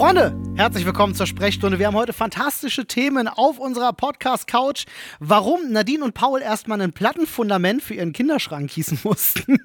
Freunde, herzlich willkommen zur Sprechstunde. Wir haben heute fantastische Themen auf unserer Podcast-Couch. Warum Nadine und Paul erstmal ein Plattenfundament für ihren Kinderschrank gießen mussten.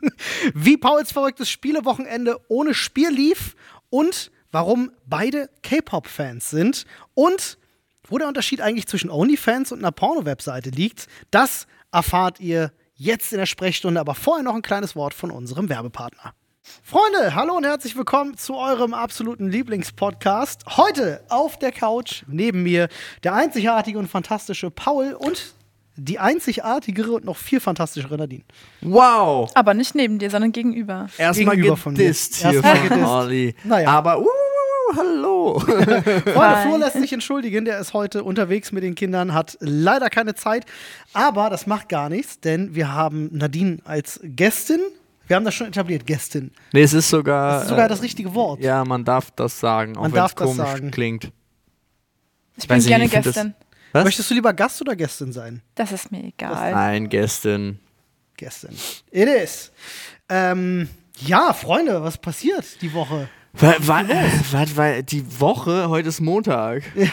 Wie Pauls verrücktes Spielewochenende ohne Spiel lief. Und warum beide K-Pop-Fans sind. Und wo der Unterschied eigentlich zwischen OnlyFans und einer Porno-Webseite liegt. Das erfahrt ihr jetzt in der Sprechstunde. Aber vorher noch ein kleines Wort von unserem Werbepartner. Freunde, hallo und herzlich willkommen zu eurem absoluten Lieblingspodcast. Heute auf der Couch neben mir der einzigartige und fantastische Paul und die einzigartigere und noch viel fantastischere Nadine. Wow! Aber nicht neben dir, sondern gegenüber. Erstmal Gegenüber von mir. Erstmal von gedisst. Olli. Naja. Aber, uh, hallo. Freunde. Flo lässt sich entschuldigen, der ist heute unterwegs mit den Kindern, hat leider keine Zeit, aber das macht gar nichts, denn wir haben Nadine als Gästin. Wir haben das schon etabliert, Gästin. nee, es ist sogar. Das ist sogar äh, das richtige Wort. Ja, man darf das sagen, auch Man wenn darf es komisch sagen. klingt. Ich bin gerne nicht, Gästin. Was? Möchtest du lieber Gast oder Gästin sein? Das ist mir egal. Nein, Gästin. Gästin. It is. Ähm, ja, Freunde, was passiert die Woche? Weil, weil, weil, weil die Woche, heute ist Montag. Ja,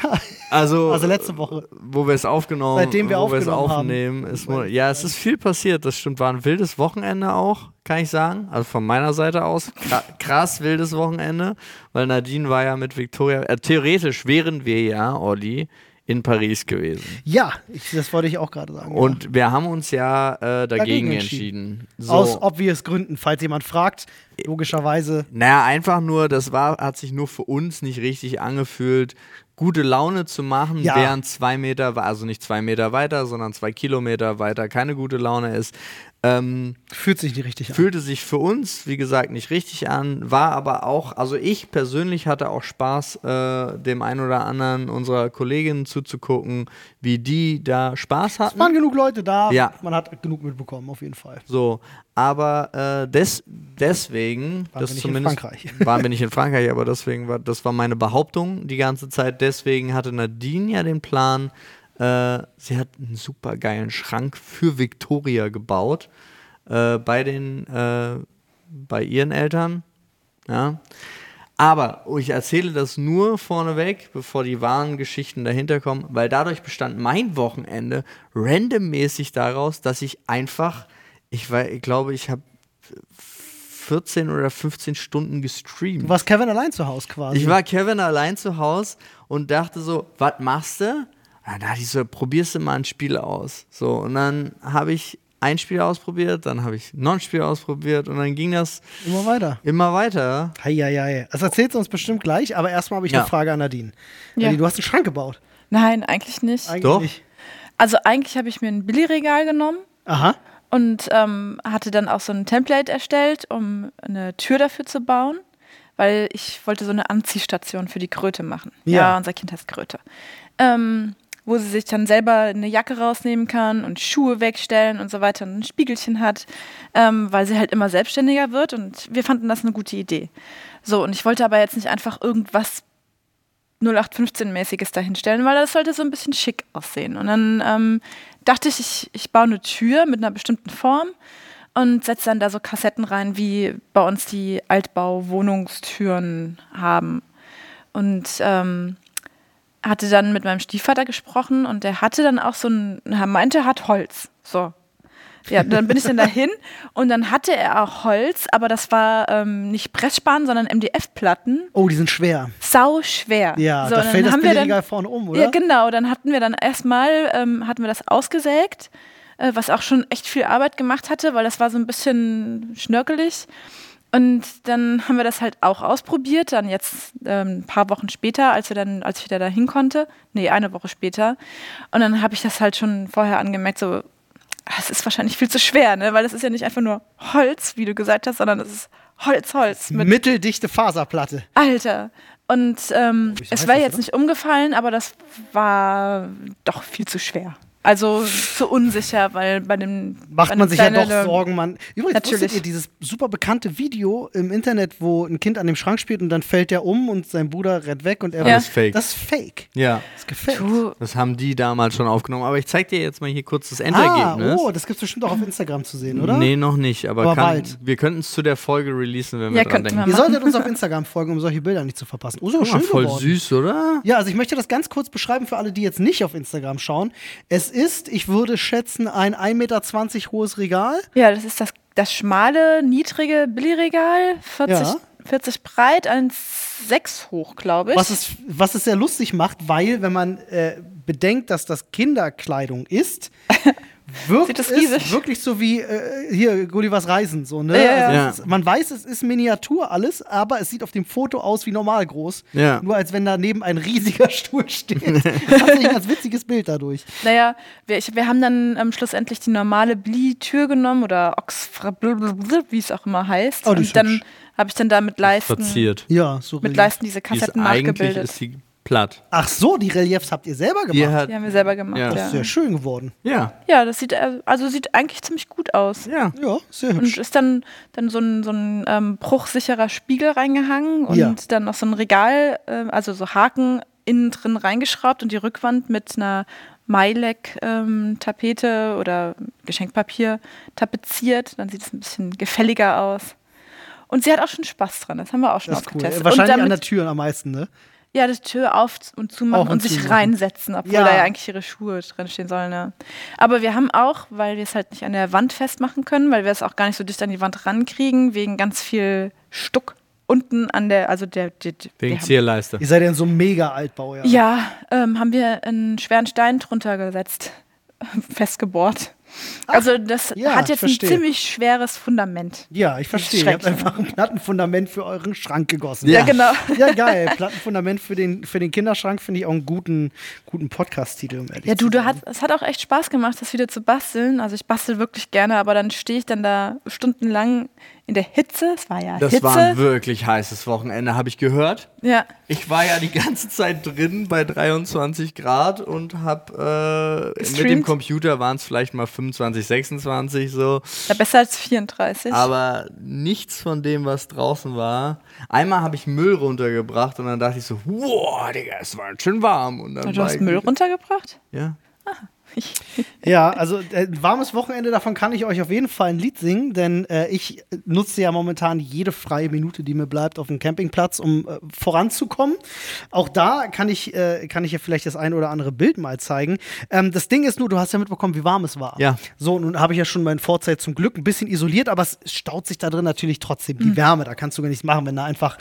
Also, also letzte Woche. wo wir es aufgenommen, Seitdem wir wo wir es aufgenommen haben. aufnehmen. Ist, Mo- ja, es ist viel passiert. Das stimmt. War ein wildes Wochenende auch, kann ich sagen. Also von meiner Seite aus. Kra- Krass wildes Wochenende. Weil Nadine war ja mit Victoria. Äh, theoretisch wären wir ja, Olli, in Paris gewesen. Ja, ich, das wollte ich auch gerade sagen. Und wir haben uns ja äh, dagegen, Dagegen entschieden. ja. So. Aus obvious Gründen, falls jemand fragt, logischerweise. Naja, einfach nur, das war, hat sich nur für uns nicht richtig angefühlt, gute Laune zu machen, Ja. während zwei Meter, also nicht zwei Meter weiter, sondern zwei Kilometer weiter keine gute Laune ist. Ähm, Fühlt sich nicht richtig an. fühlte sich für uns, wie gesagt, nicht richtig an, war aber auch, also ich persönlich hatte auch Spaß, äh, dem einen oder anderen unserer Kolleginnen zuzugucken, wie die da Spaß Es hatten. waren genug Leute da, Ja. man hat genug mitbekommen, auf jeden Fall. So, aber äh, des, deswegen, Waren das wir nicht in zumindest Frankreich. waren wir nicht in Frankreich, aber deswegen war das war meine Behauptung die ganze Zeit. Deswegen hatte Nadine ja den Plan, äh, sie hat einen super geilen Schrank für Victoria gebaut äh, bei den äh, bei ihren Eltern. Ja. Aber ich erzähle das nur vorneweg, bevor die wahren Geschichten dahinter kommen, weil dadurch bestand mein Wochenende randommäßig daraus, dass ich einfach, ich, war, ich glaube, ich habe 14 oder 15 Stunden gestreamt. Du warst Kevin allein zu Hause quasi. Ich war Kevin allein zu Hause und dachte so, was machst du? Und dann dachte ich so, probierst du mal ein Spiel aus. So, und dann habe ich ein Spiel ausprobiert, dann habe ich noch ein Spiel ausprobiert und dann ging das immer weiter. immer weiter. Heieiei. Das erzählst du uns bestimmt gleich, aber erstmal habe ich Ja. eine Frage an Nadine. Ja. Nadine, du hast einen Schrank gebaut. Nein, eigentlich nicht. Eigentlich Doch. nicht. Also eigentlich habe ich mir ein Billigregal genommen Aha. und ähm, hatte dann auch so ein Template erstellt, um eine Tür dafür zu bauen, weil ich wollte so eine Anziehstation für die Kröte machen. Ja. Ja, unser Kind heißt Kröte. Ähm, wo sie sich dann selber eine Jacke rausnehmen kann und Schuhe wegstellen und so weiter und ein Spiegelchen hat, ähm, weil sie halt immer selbstständiger wird und wir fanden das eine gute Idee. So, und ich wollte aber jetzt nicht einfach irgendwas 0815-mäßiges dahinstellen, weil das sollte so ein bisschen schick aussehen. Und dann ähm, dachte ich, ich, ich baue eine Tür mit einer bestimmten Form und setze dann da so Kassetten rein, wie bei uns die Altbau-Wohnungstüren haben. Und ähm, hatte dann mit meinem Stiefvater gesprochen und der hatte dann auch so ein, er meinte, er hat Holz. So. Ja, dann bin ich dann dahin und dann hatte er auch Holz, aber das war ähm, nicht Pressspan, sondern MDF-Platten. Oh, die sind schwer. Sau schwer. Ja, so, da fällt das Billigregal dann, vorne um, oder? Ja, genau. Dann hatten wir dann erstmal, ähm, hatten wir das ausgesägt, äh, was auch schon echt viel Arbeit gemacht hatte, weil das war so ein bisschen schnörkelig. Und dann haben wir das halt auch ausprobiert, dann jetzt ähm, ein paar Wochen später, als wir dann, als ich wieder dahin konnte, nee, eine Woche später. Und dann habe ich das halt schon vorher angemerkt, so, ah, es ist wahrscheinlich viel zu schwer, ne? Weil es ist ja nicht einfach nur Holz, wie du gesagt hast, sondern es ist Holz, Holz mit Mitteldichte Faserplatte. Alter. Und ähm, es wäre jetzt oder? nicht umgefallen, aber das war doch viel zu schwer. Also zu unsicher, weil bei dem Macht bei man sich ja doch Sorgen, man. Übrigens, wusstet Natürlich. ihr dieses super bekannte Video im Internet, wo ein Kind an dem Schrank spielt und dann fällt der um und sein Bruder rennt weg und er Ja. Das ist fake. Das ist fake. Ja. Das ist gefaked. Du, Das haben die damals schon aufgenommen. Aber ich zeig dir jetzt mal hier kurz das Ah, Endergebnis. oh, das gibt's bestimmt auch auf Instagram zu sehen, oder? Nee, noch nicht. Aber, Aber kann, bald. wir könnten es zu der Folge releasen, wenn wir Ja, dran könnten denken. wir Ihr solltet uns auf Instagram folgen, um solche Bilder nicht zu verpassen. Oh, so mal, schön voll geworden. süß, oder? Ja, also ich möchte das ganz kurz beschreiben für alle, die jetzt nicht auf Instagram schauen. Es ist, ich würde schätzen, ein 1,20 Meter hohes Regal. ja, das ist das, das schmale, niedrige Billigregal, 40, Ja. 40 breit, 1,6 hoch, glaube ich. Was es, was es sehr lustig macht, weil, wenn man äh, bedenkt, dass das Kinderkleidung ist, wirkt Sieht das es riesig. wirklich so wie äh, hier Gullivers Reisen. So, ne? Ja, ja. also Ja. ist, man weiß, es ist Miniatur alles, aber es sieht auf dem Foto aus wie normal groß. Ja. Nur als wenn daneben ein riesiger Stuhl steht. Tatsächlich ein ganz witziges Bild dadurch. Naja, wir, ich, wir haben dann ähm, schlussendlich die normale Bli-Tür genommen oder Oxford, wie es auch immer heißt. Oh, die ist und dann habe ich dann da mit Leisten, Verziert. Ja, so mit. Leisten diese Die ist, Kassetten eigentlich nachgebildet. ist sie platt. Ach so, die Reliefs habt ihr selber gemacht. Die hat, die haben wir selber gemacht. Ja. Ja, das ja. ist sehr schön geworden. ja, das sieht äh, also sieht eigentlich ziemlich gut aus. ja. Ja, sehr hübsch. Und ist dann, dann so ein, so ein ähm, bruchsicherer Spiegel reingehangen und Ja. dann noch so ein Regal, äh, also so Haken innen drin reingeschraubt und die Rückwand mit einer Mailek-Tapete oder Geschenkpapier tapeziert. Dann sieht es ein bisschen gefälliger aus. Und sie hat auch schon Spaß dran, das haben wir auch schon Das ist cool. ausgetestet. Wahrscheinlich und an der Tür am meisten, ne? Ja, die Tür auf und zumachen Auf und und sich zumachen. reinsetzen, obwohl Ja. da ja eigentlich ihre Schuhe drinstehen sollen. Ne? Aber wir haben auch, weil wir es halt nicht an der Wand festmachen können, weil wir es auch gar nicht so dicht an die Wand rankriegen, wegen ganz viel Stuck unten an der, also der, der, Wegen Zierleiste. Ihr seid ja in so einem Mega-Altbau, ja. Ja, ähm, haben wir einen schweren Stein drunter gesetzt, festgebohrt. Also das ja, hat jetzt ein ziemlich schweres Fundament. Ja, ich verstehe. Ihr habt einfach ein Plattenfundament für euren Schrank gegossen. Ja. Ja, genau. Ja, geil. Plattenfundament für den, für den Kinderschrank finde ich auch einen guten, guten Podcast-Titel, um Ja, du, du hat, es hat auch echt Spaß gemacht, das wieder zu basteln. Also ich bastel wirklich gerne, aber dann stehe ich dann da stundenlang in der Hitze. Es war ja Das Hitze. war ein wirklich heißes Wochenende, habe ich gehört. ja. Ich war ja die ganze Zeit drin bei 23 Grad und habe äh, mit dem? Computer waren es vielleicht mal 25, 26 so. ja, besser als 34. Aber nichts von dem, was draußen war. Einmal habe ich Müll runtergebracht und dann dachte ich so, wow, Digga, es war schön warm. Und dann du war hast Müll runtergebracht? Ja. Ich, Ja, also äh, ein warmes Wochenende, davon kann ich euch auf jeden Fall ein Lied singen, denn äh, ich nutze ja momentan jede freie Minute, die mir bleibt, auf dem Campingplatz, um äh, voranzukommen. Auch da kann ich, äh, kann ich ja vielleicht das ein oder andere Bild mal zeigen. Ähm, das Ding ist nur, du hast ja mitbekommen, wie warm es war. Ja. So, nun habe ich ja schon mein Vorzelt zum Glück ein bisschen isoliert, aber es staut sich da drin natürlich trotzdem die Wärme. Da kannst du gar nichts machen. Wenn da einfach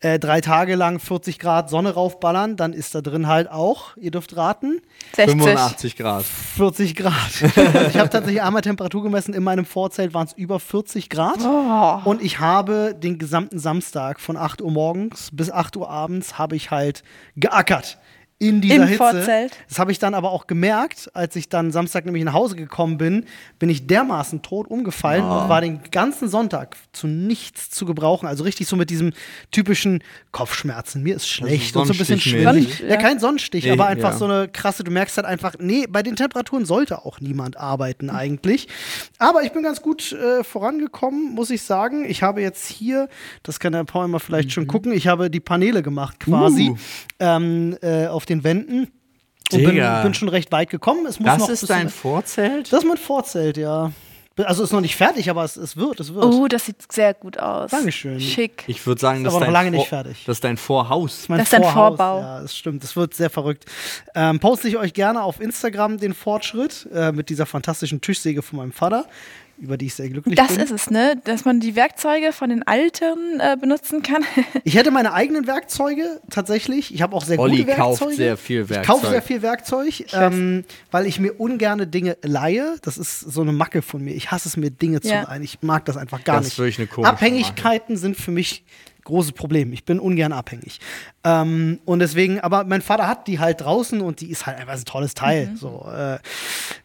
äh, drei Tage lang 40 Grad Sonne raufballern, dann ist da drin halt auch, ihr dürft raten, 60. 85 Grad. 40 Grad. Also ich habe tatsächlich einmal Temperatur gemessen. In meinem Vorzelt waren es über 40 Grad. Oh. Und ich habe den gesamten Samstag von 8 Uhr morgens bis 8 Uhr abends habe ich halt geackert. In dieser Im Hitze. Vorzelt? Das habe ich dann aber auch gemerkt, als ich dann Samstag nämlich nach Hause gekommen bin, bin ich dermaßen tot umgefallen und war den ganzen Sonntag zu nichts zu gebrauchen. Also richtig so mit diesem typischen Kopfschmerzen. Mir ist schlecht und so ein bisschen schwindelig. mäßig. Ja, kein Sonnenstich, Nee, aber einfach ja. so eine krasse, du merkst halt einfach, nee, bei den Temperaturen sollte auch niemand arbeiten eigentlich. Aber ich bin ganz gut äh, vorangekommen, muss ich sagen. Ich habe jetzt hier, das kann der Paul mal vielleicht schon gucken, ich habe die Paneele gemacht quasi Uh. ähm, äh, auf den Wänden. Und bin, bin schon recht weit gekommen. Es muss noch Das ein ist dein Vorzelt? Das ist mein Vorzelt, ja. Also ist noch nicht fertig, aber es, es wird, es wird. Oh, das sieht sehr gut aus. Dankeschön. Schick. Ich würde sagen, das aber ist noch dein lange nicht fertig. Das ist dein Vorhaus. mein Das ist ein Vorhaus. Vorbau. Ja, das stimmt. Das wird sehr verrückt. Ähm, poste ich euch gerne auf Instagram den Fortschritt äh, mit dieser fantastischen Tischsäge von meinem Vater, über die ich sehr glücklich Das bin. ist es, ne? Dass man die Werkzeuge von den Alten äh, benutzen kann. Ich hätte meine eigenen Werkzeuge tatsächlich. Ich habe auch sehr Olli gute Werkzeuge. kauft sehr viel Ich kaufe Werkzeug. sehr viel Werkzeug, ähm, weil ich mir ungerne Dinge leihe. Das ist so eine Macke von mir. Ich hasse es mir Dinge zu Ja. leihen. Ich mag das einfach gar Das nicht. Abhängigkeiten sind für mich großes Problem. Ich bin ungern abhängig. Ähm, und deswegen, aber mein Vater hat die halt draußen und die ist halt einfach ein tolles Teil. Mhm. So, äh,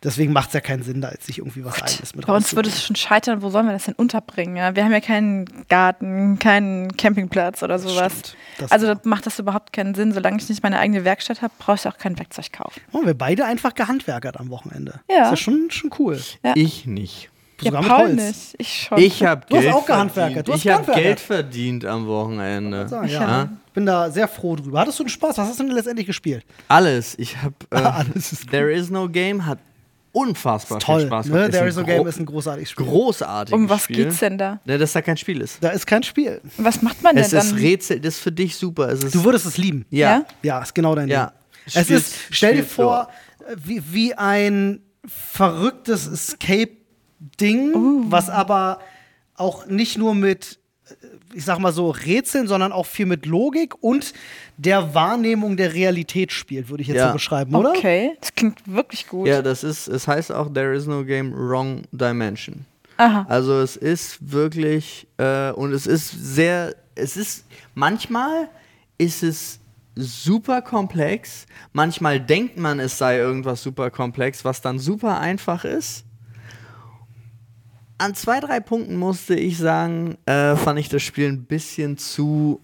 Deswegen macht es ja keinen Sinn, da jetzt sich irgendwie was eigenes mit Bei uns würde es schon scheitern, wo sollen wir das denn unterbringen? Ja? Wir haben ja keinen Garten, keinen Campingplatz oder sowas. stimmt. Das also war- da macht das überhaupt keinen Sinn. Solange ich nicht meine eigene Werkstatt habe, brauche ich auch kein Werkzeug kaufen. Oh, wir beide einfach gehandwerkert am Wochenende. Ja. Ist ja schon, schon cool. Ja. Ich nicht. Sogar ja, mit Paul Holz. nicht. Ich schon. Ich habe Du hast Geld auch gehandwerkert. verdient. Ich habe gehandwerkert. Geld verdient am Wochenende. So, ja. Ja? Ich bin da sehr froh drüber. Hattest du einen Spaß? Was hast du denn letztendlich gespielt? Alles. Ich habe äh, Alles ist. There is no game hat unfassbar Toll. viel Spaß Ne? gemacht. There ein is no game ist ein großartiges Spiel. großartiges um was Spiel. geht's denn da? Ne, dass da kein Spiel ist. Da ist kein Spiel. Was macht man denn Es ist dann? Rätsel, das ist für dich super. Es ist, Du würdest es lieben. ja. Ja? Ja, ist genau dein Ja. Ding. Es ist, stell dir vor, wie, wie ein verrücktes Escape-Ding, was aber auch nicht nur mit, äh, ich sag mal so, Rätseln, sondern auch viel mit Logik und der Wahrnehmung der Realität spielt, würde ich jetzt Ja. so beschreiben, oder? Okay, das klingt wirklich gut. Ja, das ist, es heißt auch There is no game, wrong dimension. Aha. Also es ist wirklich, äh, und es ist sehr, es ist, manchmal ist es super komplex, manchmal denkt man, es sei irgendwas super komplex, was dann super einfach ist. An zwei, drei Punkten musste ich sagen, äh, fand ich das Spiel ein bisschen zu,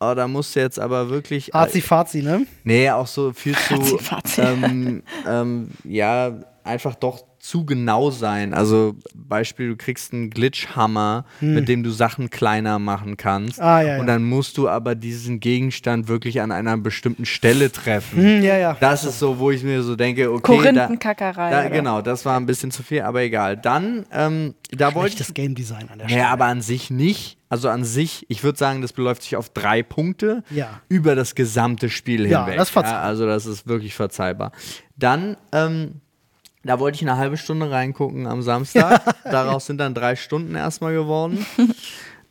oh, da musste jetzt aber wirklich... Azi-Fazi, ne? Nee, auch so viel zu, ähm, ähm, ja, einfach doch zu genau sein. Also Beispiel, du kriegst einen Glitchhammer, mit dem du Sachen kleiner machen kannst. Hm. Ah, ja, und ja. dann musst du aber diesen Gegenstand wirklich an einer bestimmten Stelle treffen. Hm, ja, ja. Das ist so, wo ich mir so denke, okay, da, Korinthenkackerei. da, oder? genau, das war ein bisschen zu viel, aber egal. Dann, ähm, da wollte ich Schlechtes Game Design an der Stelle. ja, aber an sich nicht. Also an sich, ich würde sagen, das beläuft sich auf drei Punkte Ja. über das gesamte Spiel Ja, hinweg. das ist verzeihbar. ja, also das ist wirklich verzeihbar. Dann, ähm, da wollte ich eine halbe Stunde reingucken am Samstag. Daraus sind dann drei Stunden erstmal geworden.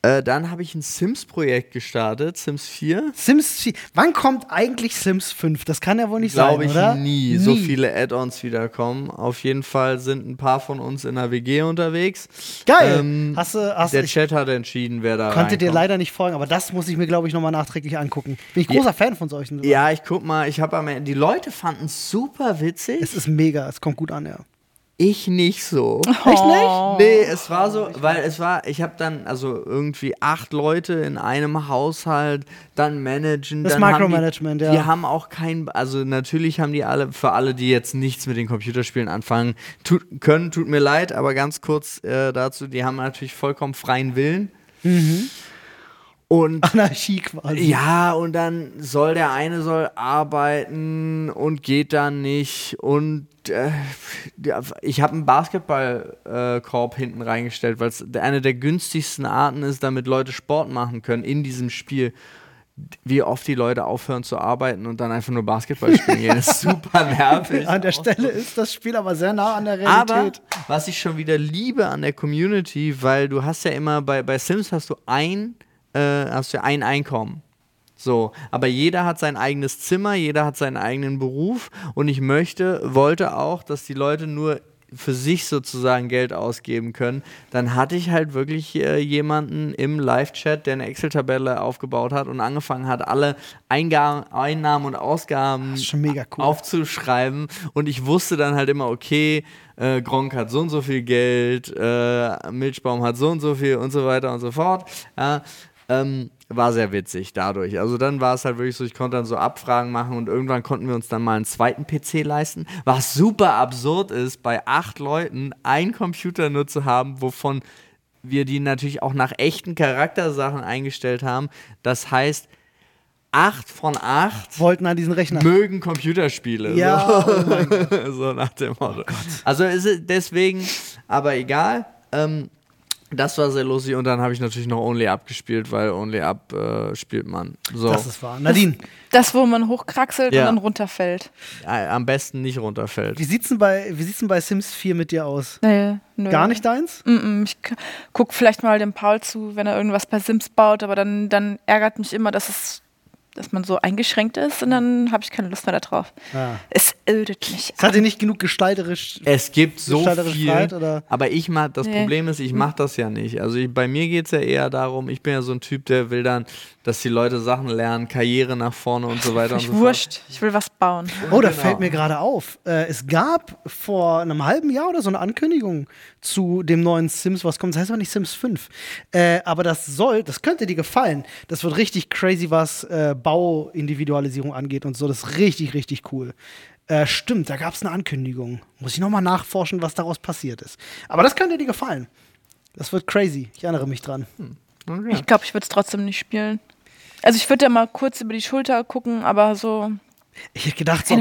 äh, dann habe ich ein Sims-Projekt gestartet, Sims 4. Sims 4. Wann kommt eigentlich Sims 5? Das kann ja wohl nicht Glaube sein, ich oder? nie, so viele Add-ons wiederkommen. Auf jeden Fall sind ein paar von uns in der WG unterwegs. Geil. Ähm, hast du, hast Der Chat hat entschieden, wer da konnte dir reinkommt. leider nicht folgen, aber das muss ich mir, glaube ich, nochmal nachträglich angucken. Bin ich Ja. großer Fan von solchen. Ja, ich guck mal, ich habe am Ende, die Leute fanden es super witzig. Es ist mega, es kommt gut an, ja. Ich nicht so. Echt nicht? Nee, es war so, weil es war, ich habe dann also irgendwie acht Leute in einem Haushalt, dann managen. Das dann die, ja. Die haben auch kein, also natürlich haben die alle, für alle, die jetzt nichts mit den Computerspielen anfangen tut, können, tut mir leid, aber ganz kurz äh, dazu, die haben natürlich vollkommen freien Willen. Mhm. Und Anarchie quasi. ja, und dann soll der eine soll arbeiten und geht dann nicht. Und äh, ich habe einen Basketballkorb hinten reingestellt, weil es eine der günstigsten Arten ist, damit Leute Sport machen können in diesem Spiel. Wie oft die Leute aufhören zu arbeiten und dann einfach nur Basketball spielen. Das ist super nervig. An der Stelle ist das Spiel aber sehr nah an der Aber Realität. was ich schon wieder liebe an der Community, weil du hast ja immer bei, bei Sims hast du ein, äh, hast du ein Einkommen. So, aber jeder hat sein eigenes Zimmer, jeder hat seinen eigenen Beruf und ich möchte, wollte auch, dass die Leute nur für sich sozusagen Geld ausgeben können, dann hatte ich halt wirklich äh, jemanden im Live-Chat, der eine Excel-Tabelle aufgebaut hat und angefangen hat, alle Eingaben, Einnahmen und Ausgaben cool. aufzuschreiben und ich wusste dann halt immer, okay, äh, Gronk hat so und so viel Geld, äh, Milchbaum hat so und so viel und so weiter und so fort. Ja, ähm, war sehr witzig dadurch. Also dann war es halt wirklich so, ich konnte dann so Abfragen machen und irgendwann konnten wir uns dann mal einen zweiten PC leisten, was super absurd ist, bei acht Leuten einen Computer nur zu haben, wovon wir die natürlich auch nach echten Charaktersachen eingestellt haben. Das heißt, acht von acht Wollten an diesen Rechner. mögen Computerspiele. Ja, so. oh so nach dem Motto. also ist es deswegen, aber egal. Ähm, das war sehr lustig und dann habe ich natürlich noch Only Up gespielt, weil Only Up äh, spielt man. So. Das ist wahr. Nadine, Das, wo man hochkraxelt Ja. und dann runterfällt. Äh, am besten nicht runterfällt. wie sieht's denn bei, wie sieht's denn bei Sims 4 mit dir aus? Nee, nö. Gar nicht deins? Mm -mm. Ich k- guck vielleicht mal dem Paul zu, wenn er irgendwas bei Sims baut, aber dann, dann ärgert mich immer, dass es dass man so eingeschränkt ist und dann habe ich keine Lust mehr darauf. Ja. Es ödet mich. Es hat dir nicht genug gestalterisch. Es gibt so viel, Freiheit, oder? aber ich mach, das Nee. Problem ist, ich mache das ja nicht. Also ich, bei mir geht es ja eher darum, ich bin ja so ein Typ, der will dann, dass die Leute Sachen lernen, Karriere nach vorne und so weiter und Ich so fort. wurscht. Ich will was bauen. Oh, da Genau. fällt mir gerade auf. Äh, es gab vor einem halben Jahr oder so eine Ankündigung zu dem neuen Sims, was kommt. Das heißt aber nicht Sims 5. Äh, aber das soll, das könnte dir gefallen. Das wird richtig crazy, was äh, Bauindividualisierung angeht und so. Das ist richtig, richtig cool. Äh, stimmt, da gab es eine Ankündigung. Muss ich nochmal nachforschen, was daraus passiert ist. Aber das könnte dir gefallen. Das wird crazy. Ich erinnere mich dran. Okay. Ich glaube, ich würde es trotzdem nicht spielen. Also ich würde ja mal kurz über die Schulter gucken, aber so. Ich hätte gedacht, so.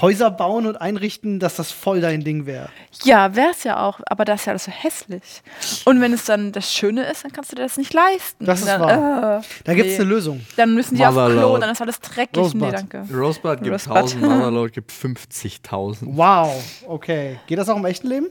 Häuser bauen und einrichten, dass das voll dein Ding wäre. Ja, wäre es ja auch, aber das ist ja alles so hässlich. Und wenn es dann das Schöne ist, dann kannst du dir das nicht leisten. Das ist dann, wahr. Äh, Da gibt es nee. eine Lösung. Dann müssen die auf Klo, Motherload. dann ist alles dreckig. Rosebud. Nee, danke. Rosebud gibt Rosebud. 1000, Motherload gibt 50.000. Wow, okay. Geht das auch im echten Leben?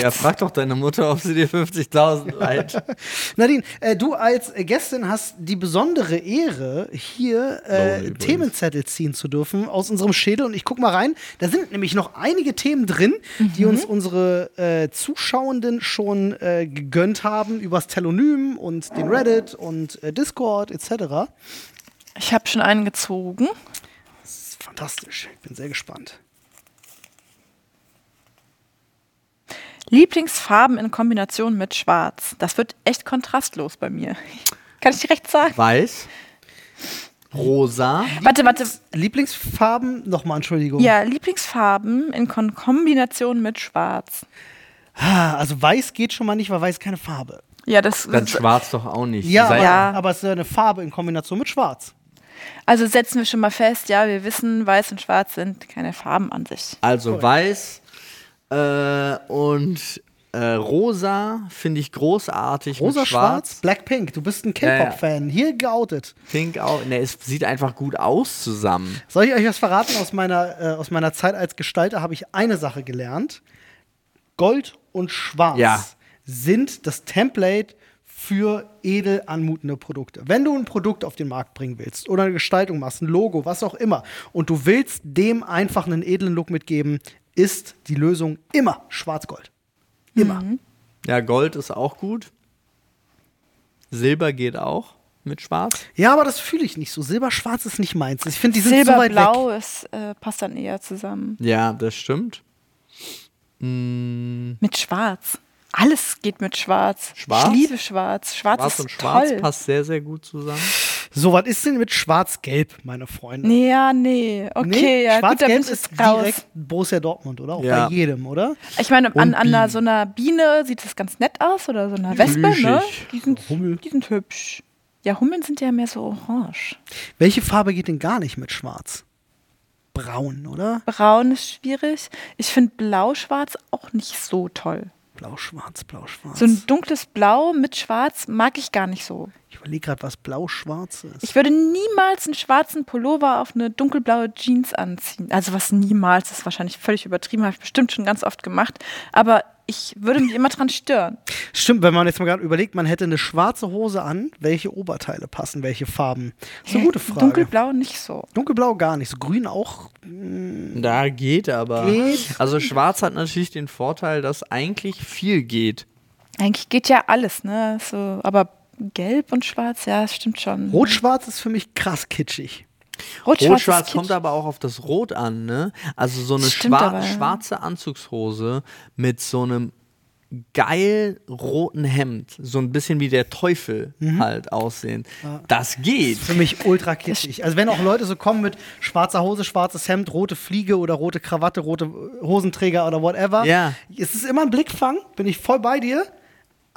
Ja, frag doch deine Mutter, ob sie dir 50.000 leiht. Nadine, äh, du als Gästin hast die besondere Ehre, hier äh. Themenzettel ziehen zu dürfen aus unserem Schädel. Und ich guck mal rein. Da sind nämlich noch einige Themen drin, die uns unsere äh, Zuschauenden schon äh, gegönnt haben übers Telonym und den Reddit und äh, Discord etc. Ich habe schon einen gezogen. Das ist fantastisch. Ich bin sehr gespannt. Lieblingsfarben in Kombination mit Schwarz. Das wird echt kontrastlos bei mir. Kann ich direkt sagen? Weiß, rosa, Warte, warte. Lieblingsfarben, nochmal Entschuldigung. Ja, Lieblingsfarben in Kon Kombination mit Schwarz. Ah, Also weiß geht schon mal nicht, weil weiß keine Farbe. Ja, das dann schwarz doch auch nicht. Ja, Seid- Ja. aber es ist ja eine Farbe in Kombination mit Schwarz. Also setzen wir schon mal fest, ja, wir wissen, weiß und schwarz sind keine Farben an sich. Also weiß äh, und äh, rosa finde ich großartig. Rosa, schwarz, schwarz. Blackpink. Du bist ein. K-Pop-Fan. Hier geoutet. Pink auch. Ne, es sieht einfach gut aus zusammen. Soll ich euch was verraten? Aus meiner, äh, aus meiner Zeit als Gestalter habe ich eine Sache gelernt. Gold und Schwarz Ja. sind das Template für edel anmutende Produkte. Wenn du ein Produkt auf den Markt bringen willst oder eine Gestaltung machst, ein Logo, was auch immer, und du willst dem einfach einen edlen Look mitgeben, ist die Lösung immer Schwarz-Gold. Immer. Ja, Gold ist auch gut. Silber geht auch mit schwarz. Ja, aber das fühle ich nicht so. Silber-Schwarz ist nicht meins. Ich finde, die sind so weit weg. Silberblau ist, äh, passt dann eher zusammen. Ja, das stimmt. Mm, Mit Schwarz. Alles geht mit Schwarz. Schwarz? Ich liebe Schwarz. Schwarz, Schwarz ist und Schwarz toll. passt sehr, sehr gut zusammen. So, was ist denn mit Schwarz-Gelb, meine Freunde? Nee, ja, nee. Okay, Nee, ja, Schwarz-Gelb ist raus. direkt Borussia Dortmund, oder? Auch Ja. bei jedem, oder? Ich meine, an, an einer, so einer Biene sieht das ganz nett aus oder so einer Wespe, ne? Die sind, Hummel. die sind hübsch. Ja, Hummeln sind ja mehr so orange. Welche Farbe geht denn gar nicht mit Schwarz? Braun, oder? Braun ist schwierig. Ich finde Blau-Schwarz auch nicht so toll. Blau-Schwarz, Blau-Schwarz. So ein dunkles Blau mit Schwarz mag ich gar nicht so. ich überlege gerade, was Blau-Schwarz ist. Ich würde niemals einen schwarzen Pullover auf eine dunkelblaue Jeans anziehen. Also was niemals ist wahrscheinlich völlig übertrieben, habe ich bestimmt schon ganz oft gemacht. Aber ich würde mich immer dran stören. Stimmt, wenn man jetzt mal gerade überlegt, man hätte eine schwarze Hose an, welche Oberteile passen, welche Farben? Das ist eine gute Frage. Dunkelblau nicht so. Dunkelblau gar nicht. So grün auch. Da geht aber. Geht. Also schwarz hat natürlich den Vorteil, dass eigentlich viel geht. Eigentlich geht ja alles, ne? So, aber gelb und schwarz, ja, das stimmt schon. Rot-Schwarz ist für mich krass kitschig. Rot-Schwarz, ist kommt aber auch auf das Rot an, ne? Also so eine schwar aber, ja. schwarze Anzugshose mit so einem geil roten Hemd, so ein bisschen wie der Teufel Mhm. halt aussehen. Das geht. Für mich ultra kitschig. Also wenn auch Leute so kommen mit schwarzer Hose, schwarzes Hemd, rote Fliege oder rote Krawatte, rote äh, Hosenträger oder whatever. Ja. Es ist immer ein Blickfang, bin ich voll bei dir.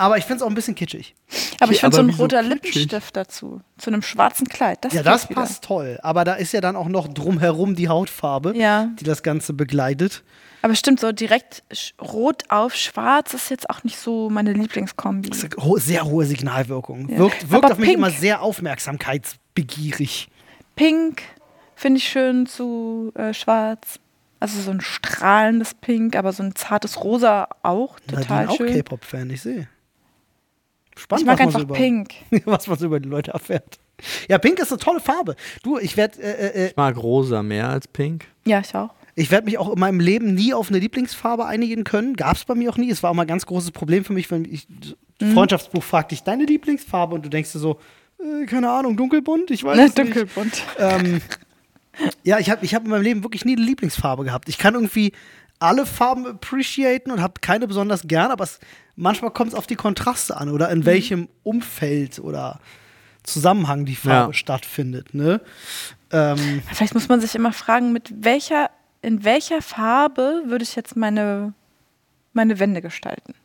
Aber ich finde es auch ein bisschen kitschig. Aber ich finde so ein roter kitschig? Lippenstift dazu. Zu einem schwarzen Kleid. Das Ja, das wieder. passt toll. Aber da ist ja dann auch noch drumherum die Hautfarbe, Ja. die das Ganze begleitet. Aber stimmt, so direkt rot auf schwarz ist jetzt auch nicht so meine Lieblingskombi. Das ist eine sehr hohe Signalwirkung. Ja. Wirkt, wirkt auf mich pink. immer sehr aufmerksamkeitsbegierig. Pink finde ich schön zu äh, schwarz. Also so ein strahlendes Pink, aber so ein zartes Rosa auch total Nadine auch schön. K-Pop-Fan, ich sehe. Spannend, Ich mag was man einfach über, Pink. was man so über die Leute erfährt. Ja, Pink ist eine tolle Farbe. Du, ich werde äh, äh, Ich mag rosa mehr als pink. Ja, ich auch. ich werd mich auch in meinem Leben nie auf eine Lieblingsfarbe einigen können. Gab es bei mir auch nie. Es war auch mal ein ganz großes Problem für mich, wenn ich Mhm. Freundschaftsbuch fragt dich deine Lieblingsfarbe und du denkst dir so, äh, keine Ahnung, dunkelbunt, ich weiß Ne, es nicht. dunkelbunt. Ähm, ja, ich habe ich hab in meinem Leben wirklich nie eine Lieblingsfarbe gehabt. Ich kann irgendwie alle Farben appreciaten und habe keine besonders gern, aber es, manchmal kommt es auf die Kontraste an oder in welchem Umfeld oder Zusammenhang die Farbe Ja. stattfindet. Ne? Ähm, Vielleicht muss man sich immer fragen, mit welcher, in welcher Farbe würde ich jetzt meine, meine Wände gestalten?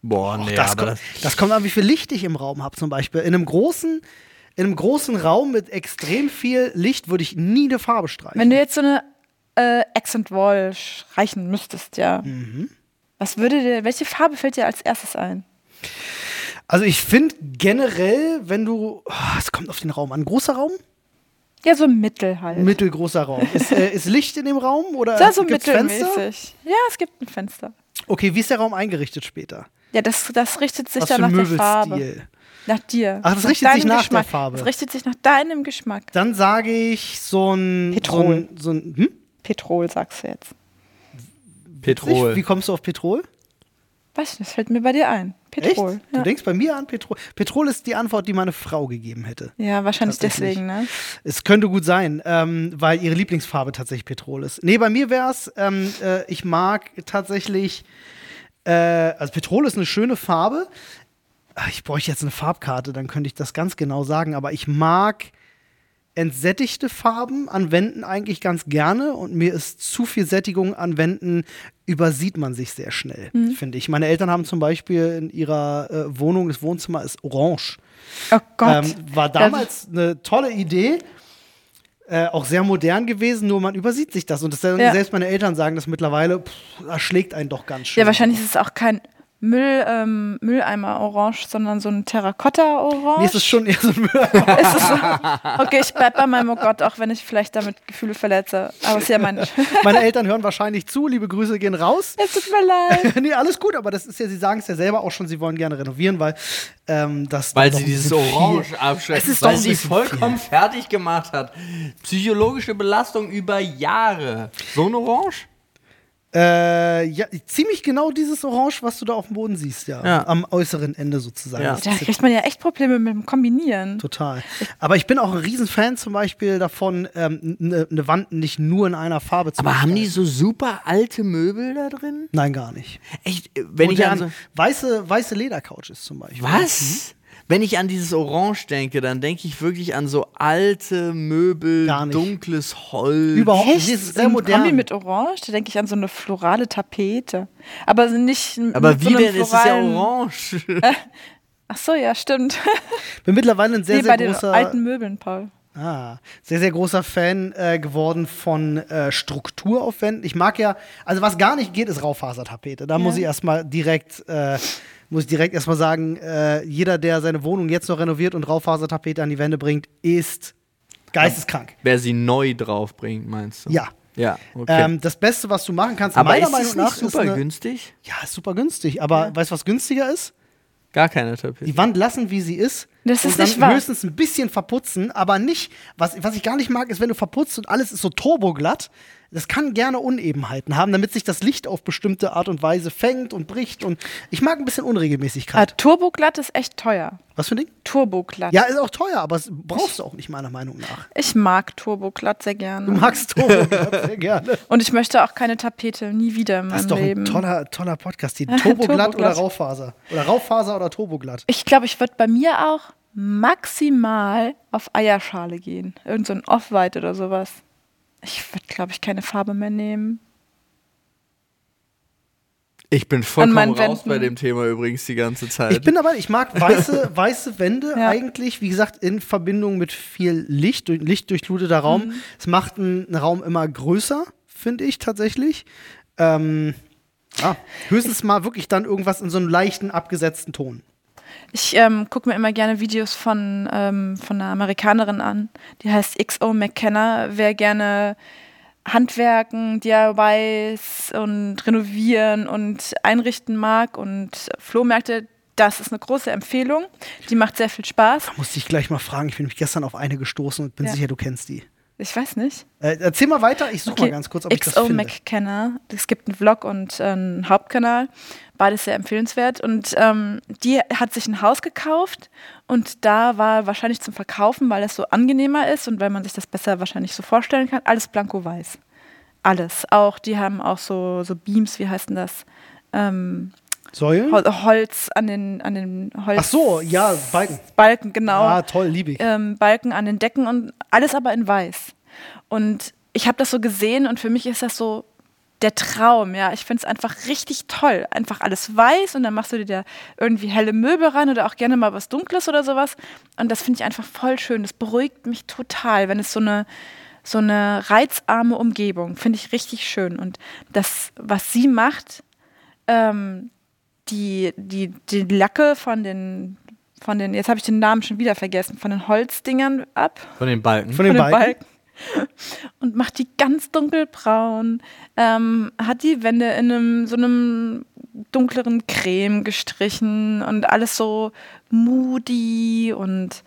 Boah, Och, nee, das, aber kommt, das, das kommt an, wie viel Licht ich im Raum habe zum Beispiel. In einem großen, in einem großen Raum mit extrem viel Licht würde ich nie eine Farbe streichen. Wenn du jetzt so eine äh, Accent Wall streichen müsstest, ja. Mhm. Was würde dir, welche Farbe fällt dir als erstes ein? Also ich finde generell, wenn du, oh, es kommt auf den Raum an, großer Raum, Ja, so mittel halt. mittelgroßer Raum. Ist, äh, ist Licht in dem Raum oder ja, so gibt's Fenster? mittelmäßig. Ja, es gibt ein Fenster. Okay, wie ist der Raum eingerichtet später? Ja, das, das richtet sich Was dann nach der Farbe. Nach dir. Ach, das Nach richtet sich nach der Geschmack. Farbe. Das richtet sich nach deinem Geschmack. Dann sage ich so ein Petrol. So ein, so ein hm? Petrol, sagst du jetzt. Petrol. Wie kommst du auf Petrol? Weißt du, das fällt mir bei dir ein. Petrol. Echt? Ja. Du denkst bei mir an Petrol. Petrol ist die Antwort, die meine Frau gegeben hätte. ja, wahrscheinlich deswegen, ne? Es könnte gut sein, ähm, weil ihre Lieblingsfarbe tatsächlich Petrol ist. Nee, bei mir wäre es, ähm, äh, ich mag tatsächlich, äh, also Petrol ist eine schöne Farbe. Ich bräuchte jetzt eine Farbkarte, dann könnte ich das ganz genau sagen, aber ich mag entsättigte Farben an Wänden eigentlich ganz gerne und mir ist zu viel Sättigung an Wänden, übersieht man sich sehr schnell, finde ich. Meine Eltern haben zum Beispiel in ihrer äh, Wohnung, das Wohnzimmer ist orange. Oh Gott. Ähm, war damals eine tolle Idee. Äh, auch sehr modern gewesen, nur man übersieht sich das. Und das, Ja. selbst meine Eltern sagen das mittlerweile, pff, das schlägt einen doch ganz schön. ja, wahrscheinlich ist es auch kein Müll, ähm, Mülleimer orange, sondern so ein Terrakotta-Orange. Nee, es ist schon eher so ein Müll. Ist es so? Okay, ich bleib bei meinem Oh Gott, auch wenn ich vielleicht damit Gefühle verletze. Aber es ist ja mein. Meine Eltern hören wahrscheinlich zu, liebe Grüße gehen raus. es tut mir leid. nee, alles gut, aber das ist ja, sie sagen es ja selber auch schon, sie wollen gerne renovieren, weil ähm, das Weil sie dieses Orange viel- abschreckt, Es ist doch weil sie vollkommen fertig gemacht hat. Psychologische Belastung über Jahre. So ein Orange? Äh, ja, ziemlich genau dieses Orange, was du da auf dem Boden siehst, ja. Ja. Am äußeren Ende sozusagen. Ja. Da kriegt man ja echt Probleme mit dem Kombinieren. Total. Aber ich bin auch ein Riesenfan zum Beispiel davon, eine ne ne Wand nicht nur in einer Farbe zu Aber haben die so super alte Möbel da drin? Nein, gar nicht. Echt? Wenn ich an so, weiße, weiße Ledercouches zum Beispiel. Was? Wenn ich an dieses Orange denke, dann denke ich wirklich an so alte Möbel, dunkles Holz. Überhaupt nicht. Das ist sehr modern. Kombi mit Orange? Da denke ich an so eine florale Tapete. Aber nicht. Aber mit wie so einem denn? Es ist ja orange. Ach so, ja, stimmt. Bin mittlerweile ein sehr, nee, sehr bei den großer, alten Möbeln, Paul. Ah, sehr, sehr großer Fan äh, geworden von äh, Strukturaufwänden. Ich mag ja, also was gar nicht geht, ist Raufasertapete. Da muss ich erstmal direkt, äh, muss ich direkt erstmal sagen, äh, jeder, der seine Wohnung jetzt noch renoviert und Raufasertapete an die Wände bringt, ist geisteskrank. Wer sie neu draufbringt, meinst du? Ja. Ja, okay. Ähm, das Beste, was du machen kannst, aber meiner ist Meinung nach, super ist eine, günstig? Ja, ist super günstig. Aber weißt du, was günstiger ist? Gar keine Tapete. Die Wand lassen, wie sie ist. Das und ist dann nicht wahr. höchstens ein bisschen verputzen, aber nicht, was, was ich gar nicht mag, ist, wenn du verputzt und alles ist so turboglatt. Das kann gerne Unebenheiten haben, damit sich das Licht auf bestimmte Art und Weise fängt und bricht. Und ich mag ein bisschen Unregelmäßigkeit. Turboglatt ist echt teuer. Was für ein Ding? Turboglatt. Ja, ist auch teuer, aber das brauchst du auch nicht, meiner Meinung nach. Ich mag Turboglatt sehr gerne. Du magst Turboglatt sehr gerne. Und ich möchte auch keine Tapete, nie wieder in Das ist meinem doch Leben. ein toller, toller Podcast. Die Turboglatt oder Turboglatt. Raufaser? Oder Raufaser oder Turboglatt? Ich glaube, ich würde bei mir auch maximal auf Eierschale gehen. Irgend so ein Off-White oder sowas. Ich würde, glaube ich, keine Farbe mehr nehmen. Ich bin vollkommen raus Wänden. bei dem Thema übrigens die ganze Zeit. Ich bin dabei, ich mag weiße, weiße Wände Ja. eigentlich, wie gesagt, in Verbindung mit viel Licht, durch, lichtdurchfluteter Raum. Mhm. Es macht einen, Raum immer größer, finde ich tatsächlich. Ähm, ja, höchstens mal wirklich dann irgendwas in so einem leichten, abgesetzten Ton. Ich ähm, gucke mir immer gerne Videos von, ähm, von einer Amerikanerin an, die heißt XO McKenna. Wer gerne Handwerken, DIYs und renovieren und einrichten mag und Flohmärkte, das ist eine große Empfehlung. Die macht sehr viel Spaß. Musste ich gleich mal fragen. Ich bin nämlich gestern auf eine gestoßen und bin Ja. sicher, du kennst die. Ich weiß nicht. Äh, erzähl mal weiter, ich suche mal ganz kurz, ob ich das XO finde. McKenna. Es gibt einen Vlog und äh, einen Hauptkanal. Beides sehr empfehlenswert. Und ähm, die hat sich ein Haus gekauft und da war wahrscheinlich zum Verkaufen, weil es so angenehmer ist und weil man sich das besser wahrscheinlich so vorstellen kann, alles blanko-weiß. Alles. Auch, die haben auch so, so Beams, wie heißt denn das? Ähm, Säulen? Hol Holz an den, an den Holz. Ach so, ja, Balken. Balken, genau Ah, toll, liebe ich. ähm, Balken an den Decken und alles aber in weiß. Und ich habe das so gesehen und für mich ist das so der Traum, ja. Ich finde es einfach richtig toll. Einfach alles weiß und dann machst du dir da irgendwie helle Möbel rein oder auch gerne mal was Dunkles oder sowas. Und das finde ich einfach voll schön. Das beruhigt mich total, wenn es so eine, so eine reizarme Umgebung, finde ich richtig schön. Und das, was sie macht, ähm, die, die, die Lacke von den, von den, jetzt habe ich den Namen schon wieder vergessen, von den Holzdingern ab. Von den Balken. Von den Balken? Und macht die ganz dunkelbraun, ähm, hat die Wände in einem, so einem dunkleren Creme gestrichen und alles so moody und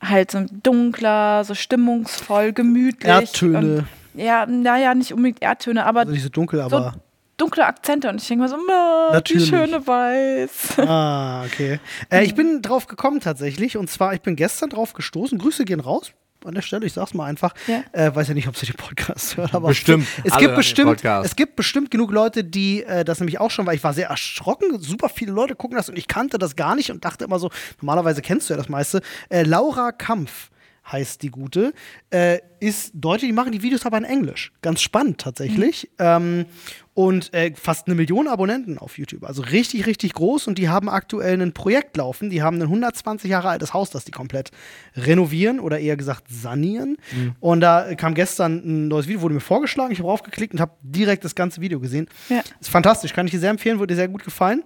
halt so dunkler, so stimmungsvoll, gemütlich. Erdtöne. Und, ja, naja, nicht unbedingt Erdtöne, aber Also nicht so dunkel, aber. Dunkle Akzente und ich denke mal so, "Ma, die Natürlich. schöne Weiß. Ah, okay. Äh, ich bin drauf gekommen tatsächlich. Und zwar, ich bin gestern drauf gestoßen. Grüße gehen raus. An der Stelle, ich sag's mal einfach. Ja. Äh, weiß ja nicht, ob sie den Podcast hören, aber Bestimmt. Es gibt bestimmt, Podcast. es gibt bestimmt genug Leute, die äh, das nämlich auch schon, weil ich war sehr erschrocken. Super viele Leute gucken das und ich kannte das gar nicht und dachte immer so, normalerweise kennst du ja das meiste. Äh, Laura Kampf heißt die gute, äh, ist Deutsche, die machen die Videos aber in Englisch. Ganz spannend tatsächlich. Ähm, und äh, fast eine Million Abonnenten auf YouTube. Also richtig, richtig groß. Und die haben aktuell ein Projekt laufen. Die haben ein 120 Jahre altes Haus, das die komplett renovieren oder eher gesagt sanieren. Und da kam gestern ein neues Video, wurde mir vorgeschlagen. Ich habe draufgeklickt und habe direkt das ganze Video gesehen. Ja. Ist fantastisch, kann ich dir sehr empfehlen, würde dir sehr gut gefallen.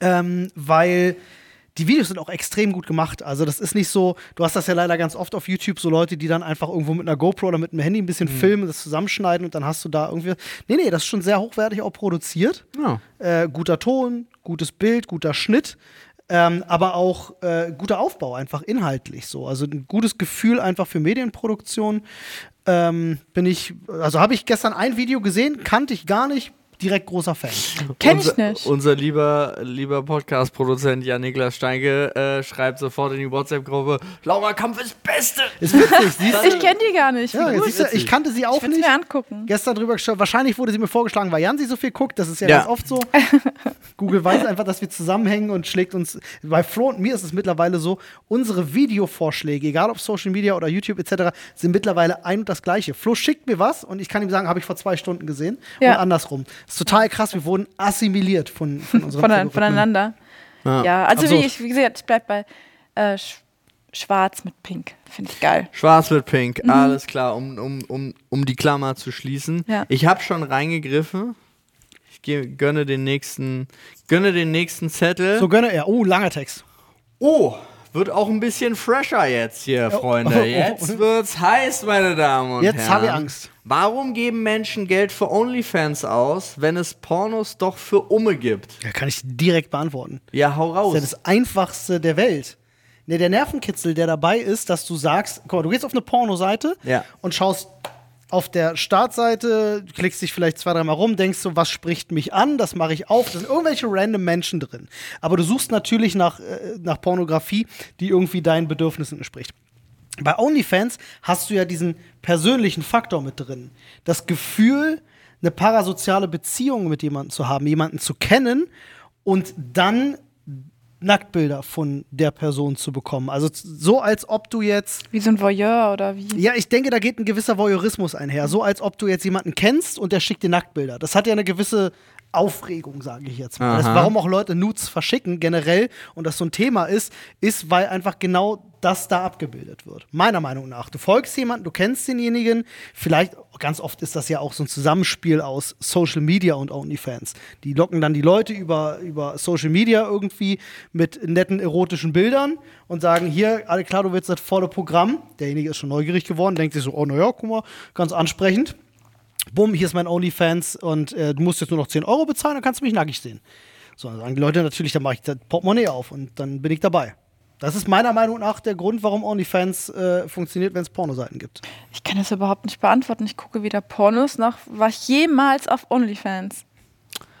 Ähm, weil die Videos sind auch extrem gut gemacht. Also das ist nicht so, du hast das ja leider ganz oft auf YouTube, so Leute, die dann einfach irgendwo mit einer GoPro oder mit einem Handy ein bisschen filmen, das zusammenschneiden und dann hast du da irgendwie. Nee, nee, das ist schon sehr hochwertig auch produziert. Ja. Äh, guter Ton, gutes Bild, guter Schnitt. Ähm, aber auch äh, guter Aufbau, einfach inhaltlich so. Also ein gutes Gefühl einfach für Medienproduktion. Ähm, bin ich, also habe ich gestern ein Video gesehen, kannte ich gar nicht, direkt großer Fan. Kenn ich nicht. Unser lieber, lieber Podcast-Produzent Jan-Niklas Steinke äh, schreibt sofort in die WhatsApp-Gruppe: Laura Kampf ist Beste! Ist witzig? Ich kenne die gar nicht. Ja, Wie jetzt gut. siehst du, ich kannte sie Ich auch es nicht. mir angucken. Gestern drüber geschaut. Wahrscheinlich wurde sie mir vorgeschlagen, weil Jan sie so viel guckt. Das ist ja, Ja. ganz oft so. Google weiß einfach, dass wir zusammenhängen und schlägt uns. Bei Flo und mir ist es mittlerweile so, unsere Videovorschläge, egal ob Social Media oder YouTube etc., sind mittlerweile ein und das gleiche. Flo schickt mir was und ich kann ihm sagen, habe ich vor zwei Stunden gesehen. Ja. Und andersrum. Das ist total krass. Wir wurden assimiliert von, von Algorithmen. voneinander. Ja, also Absurd. wie, ich, wie gesagt, ich bleib bei äh, sch Schwarz mit Pink. Finde ich geil. Schwarz mit Pink, alles klar, um, um, um, um die Klammer zu schließen. Ja. Ich habe schon reingegriffen. Ich geh, gönne den nächsten, gönne den nächsten Zettel. So gönne er. Oh, langer Text. Oh, wird auch ein bisschen fresher jetzt hier, Freunde. Jetzt wird's heiß, meine Damen und Jetzt Herren. habe ich Angst. Warum geben Menschen Geld für OnlyFans aus, wenn es Pornos doch für Umme gibt? Ja, kann ich direkt beantworten. Ja, hau raus. Das ist ja das einfachste der Welt. Ne, der Nervenkitzel, der dabei ist, dass du sagst, guck mal, du gehst auf eine Pornoseite Ja. und schaust auf der Startseite, klickst dich vielleicht zwei, dreimal rum, denkst so, was spricht mich an? Das mache ich auf. Da sind irgendwelche random Menschen drin. Aber du suchst natürlich nach, äh, nach Pornografie, die irgendwie deinen Bedürfnissen entspricht. Bei OnlyFans hast du ja diesen persönlichen Faktor mit drin. Das Gefühl, eine parasoziale Beziehung mit jemandem zu haben, jemanden zu kennen und dann Nacktbilder von der Person zu bekommen. Also so, als ob du jetzt Wie so ein Voyeur oder wie? ja, ich denke, da geht ein gewisser Voyeurismus einher. So als ob du jetzt jemanden kennst und der schickt dir Nacktbilder. Das hat ja eine gewisse Aufregung, sage ich jetzt mal. Das, warum auch Leute Nudes verschicken generell und das so ein Thema ist, ist, weil einfach genau das da abgebildet wird. Meiner Meinung nach. Du folgst jemanden, du kennst denjenigen. Vielleicht, ganz oft ist das ja auch so ein Zusammenspiel aus Social Media und OnlyFans. Die locken dann die Leute über, über Social Media irgendwie mit netten erotischen Bildern und sagen, hier, alle klar, du willst das volle Programm. Derjenige ist schon neugierig geworden, denkt sich so, oh naja, guck mal, ganz ansprechend. Bumm, hier ist mein OnlyFans und äh, du musst jetzt nur noch 10 Euro bezahlen, dann kannst du mich nackig sehen. So, dann sagen die Leute natürlich, dann mache ich das Portemonnaie auf und dann bin ich dabei. Das ist meiner Meinung nach der Grund, warum OnlyFans äh, funktioniert, wenn es Pornoseiten gibt. Ich kann das überhaupt nicht beantworten. Ich gucke weder Pornos noch war ich jemals auf OnlyFans.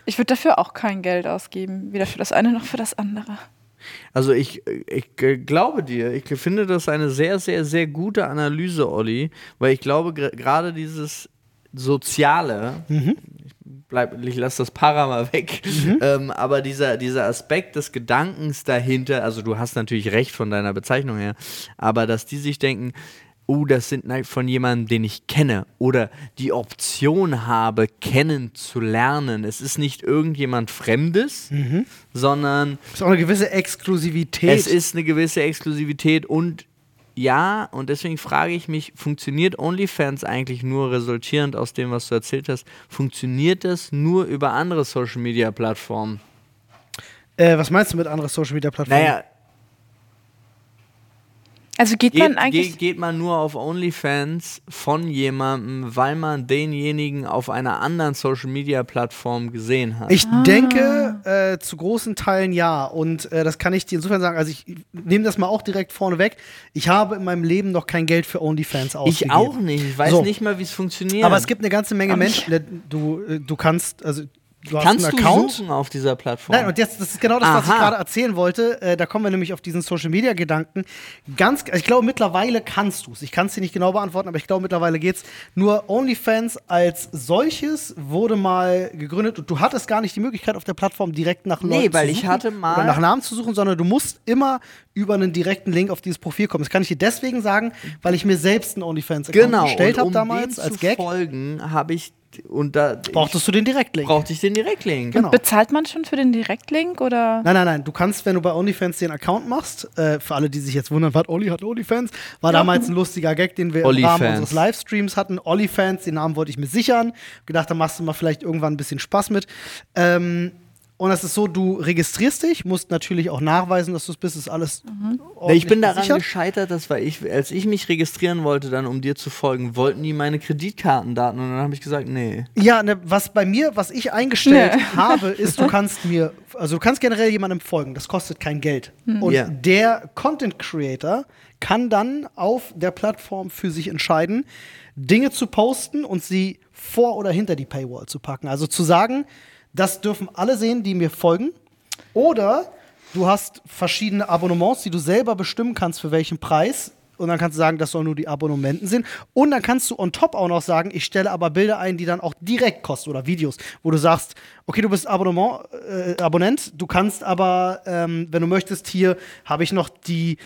Ich würde dafür auch kein Geld ausgeben. Weder für das eine noch für das andere. Also ich, ich glaube dir, ich finde das eine sehr, sehr, sehr gute Analyse, Olli, weil ich glaube, gerade dieses Soziale, mhm. ich, bleib, ich lasse das Para mal weg, mhm. ähm, aber dieser, dieser Aspekt des Gedankens dahinter, also du hast natürlich recht von deiner Bezeichnung her, aber dass die sich denken, oh, das sind von jemandem, den ich kenne oder die Option habe, kennenzulernen. Es ist nicht irgendjemand Fremdes, mhm. sondern. Es ist auch eine gewisse Exklusivität. Es ist eine gewisse Exklusivität und ja, und deswegen frage ich mich, funktioniert OnlyFans eigentlich nur resultierend aus dem, was du erzählt hast, funktioniert das nur über andere Social Media Plattformen? Äh, was meinst du mit anderen Social Media Plattformen? Naja, also geht, geht, man eigentlich. Geht, geht, man nur auf OnlyFans von jemandem, weil man denjenigen auf einer anderen Social Media Plattform gesehen hat? Ich ah. denke äh, zu großen Teilen ja. Und äh, das kann ich dir insofern sagen. Also ich nehme das mal auch direkt vorne weg. Ich habe in meinem Leben noch kein Geld für OnlyFans ausgegeben. Ich auch nicht. Ich weiß so. nicht mal, wie es funktioniert. Aber es gibt eine ganze Menge Menschen. Du, äh, du kannst, also Du Kannst hast einen Account. du suchen auf dieser Plattform? Nein, und jetzt, das ist genau das, Aha. was ich gerade erzählen wollte. Äh, da kommen wir nämlich auf diesen Social-Media-Gedanken. Ganz, ich glaube, mittlerweile kannst du es. Ich kann es dir nicht genau beantworten, aber ich glaube, mittlerweile geht's. Nur OnlyFans als solches wurde mal gegründet und du hattest gar nicht die Möglichkeit, auf der Plattform direkt nach Leuten nee, weil zu suchen, ich hatte mal oder nach Namen zu suchen, sondern du musst immer über einen direkten Link auf dieses Profil kommen. Das kann ich dir deswegen sagen, weil ich mir selbst einen OnlyFans-Account genau, gestellt habe um damals als Gag. folgen habe ich und da brauchtest du den Direktlink. Brauchte ich den Direktlink. Genau. Und bezahlt man schon für den Direktlink oder? Nein, nein, nein. Du kannst, wenn du bei OnlyFans den Account machst, äh, für alle, die sich jetzt wundern, was Olli hat OnlyFans, war ja. damals ein lustiger Gag, den wir Olli im Rahmen Fans. unseres Livestreams hatten. OnlyFans, den Namen wollte ich mir sichern. Gedacht, da machst du mal vielleicht irgendwann ein bisschen Spaß mit. Ähm, und es ist so, du registrierst dich, musst natürlich auch nachweisen, dass du es bist, ist alles. Mhm. Ich bin daran gesichert. gescheitert, dass weil ich, als ich mich registrieren wollte, dann um dir zu folgen, wollten die meine Kreditkartendaten und dann habe ich gesagt, nee. Ja, ne, was bei mir, was ich eingestellt nee. habe, ist, du kannst mir, also du kannst generell jemandem folgen, das kostet kein Geld. Mhm. Und yeah. der Content Creator kann dann auf der Plattform für sich entscheiden, Dinge zu posten und sie vor oder hinter die Paywall zu packen. Also zu sagen, das dürfen alle sehen, die mir folgen. Oder du hast verschiedene Abonnements, die du selber bestimmen kannst, für welchen Preis. Und dann kannst du sagen, das sollen nur die Abonnementen sind. Und dann kannst du on top auch noch sagen, ich stelle aber Bilder ein, die dann auch direkt kosten oder Videos, wo du sagst, okay, du bist Abonnement, äh, Abonnent, du kannst aber, ähm, wenn du möchtest, hier habe ich noch die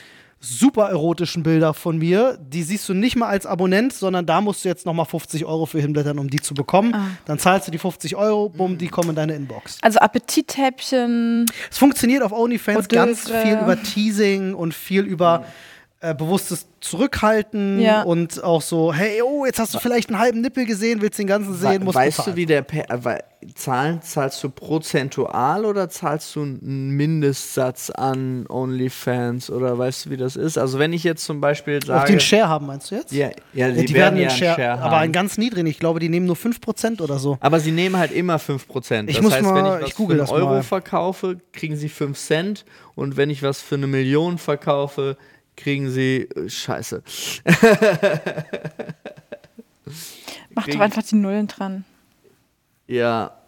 super erotischen Bilder von mir. Die siehst du nicht mal als Abonnent, sondern da musst du jetzt noch mal 50 Euro für hinblättern, um die zu bekommen. Ah. Dann zahlst du die 50 Euro, bumm, die kommen in deine Inbox. Also Appetithäppchen. Es funktioniert auf OnlyFans ganz viel über Teasing und viel über mhm äh, bewusstes Zurückhalten ja. und auch so, hey, oh, jetzt hast du vielleicht einen halben Nippel gesehen, willst den ganzen sehen, musst Weißt du, wie der äh, Zahlen zahlst du prozentual oder zahlst du einen Mindestsatz an OnlyFans oder weißt du, wie das ist? Also wenn ich jetzt zum Beispiel sage... Auf den Share haben, meinst du jetzt? Ja, ja die, die werden, werden ja einen Share, Share aber einen ganz niedrigen. Ich glaube, die nehmen nur 5% oder so. Aber sie nehmen halt immer 5%. Ich das muss heißt, mal, wenn ich was ich google für einen Euro mal. verkaufe, kriegen sie 5 Cent und wenn ich was für eine Million verkaufe, kriegen sie äh, Scheiße. Mach doch einfach die Nullen dran. Ja,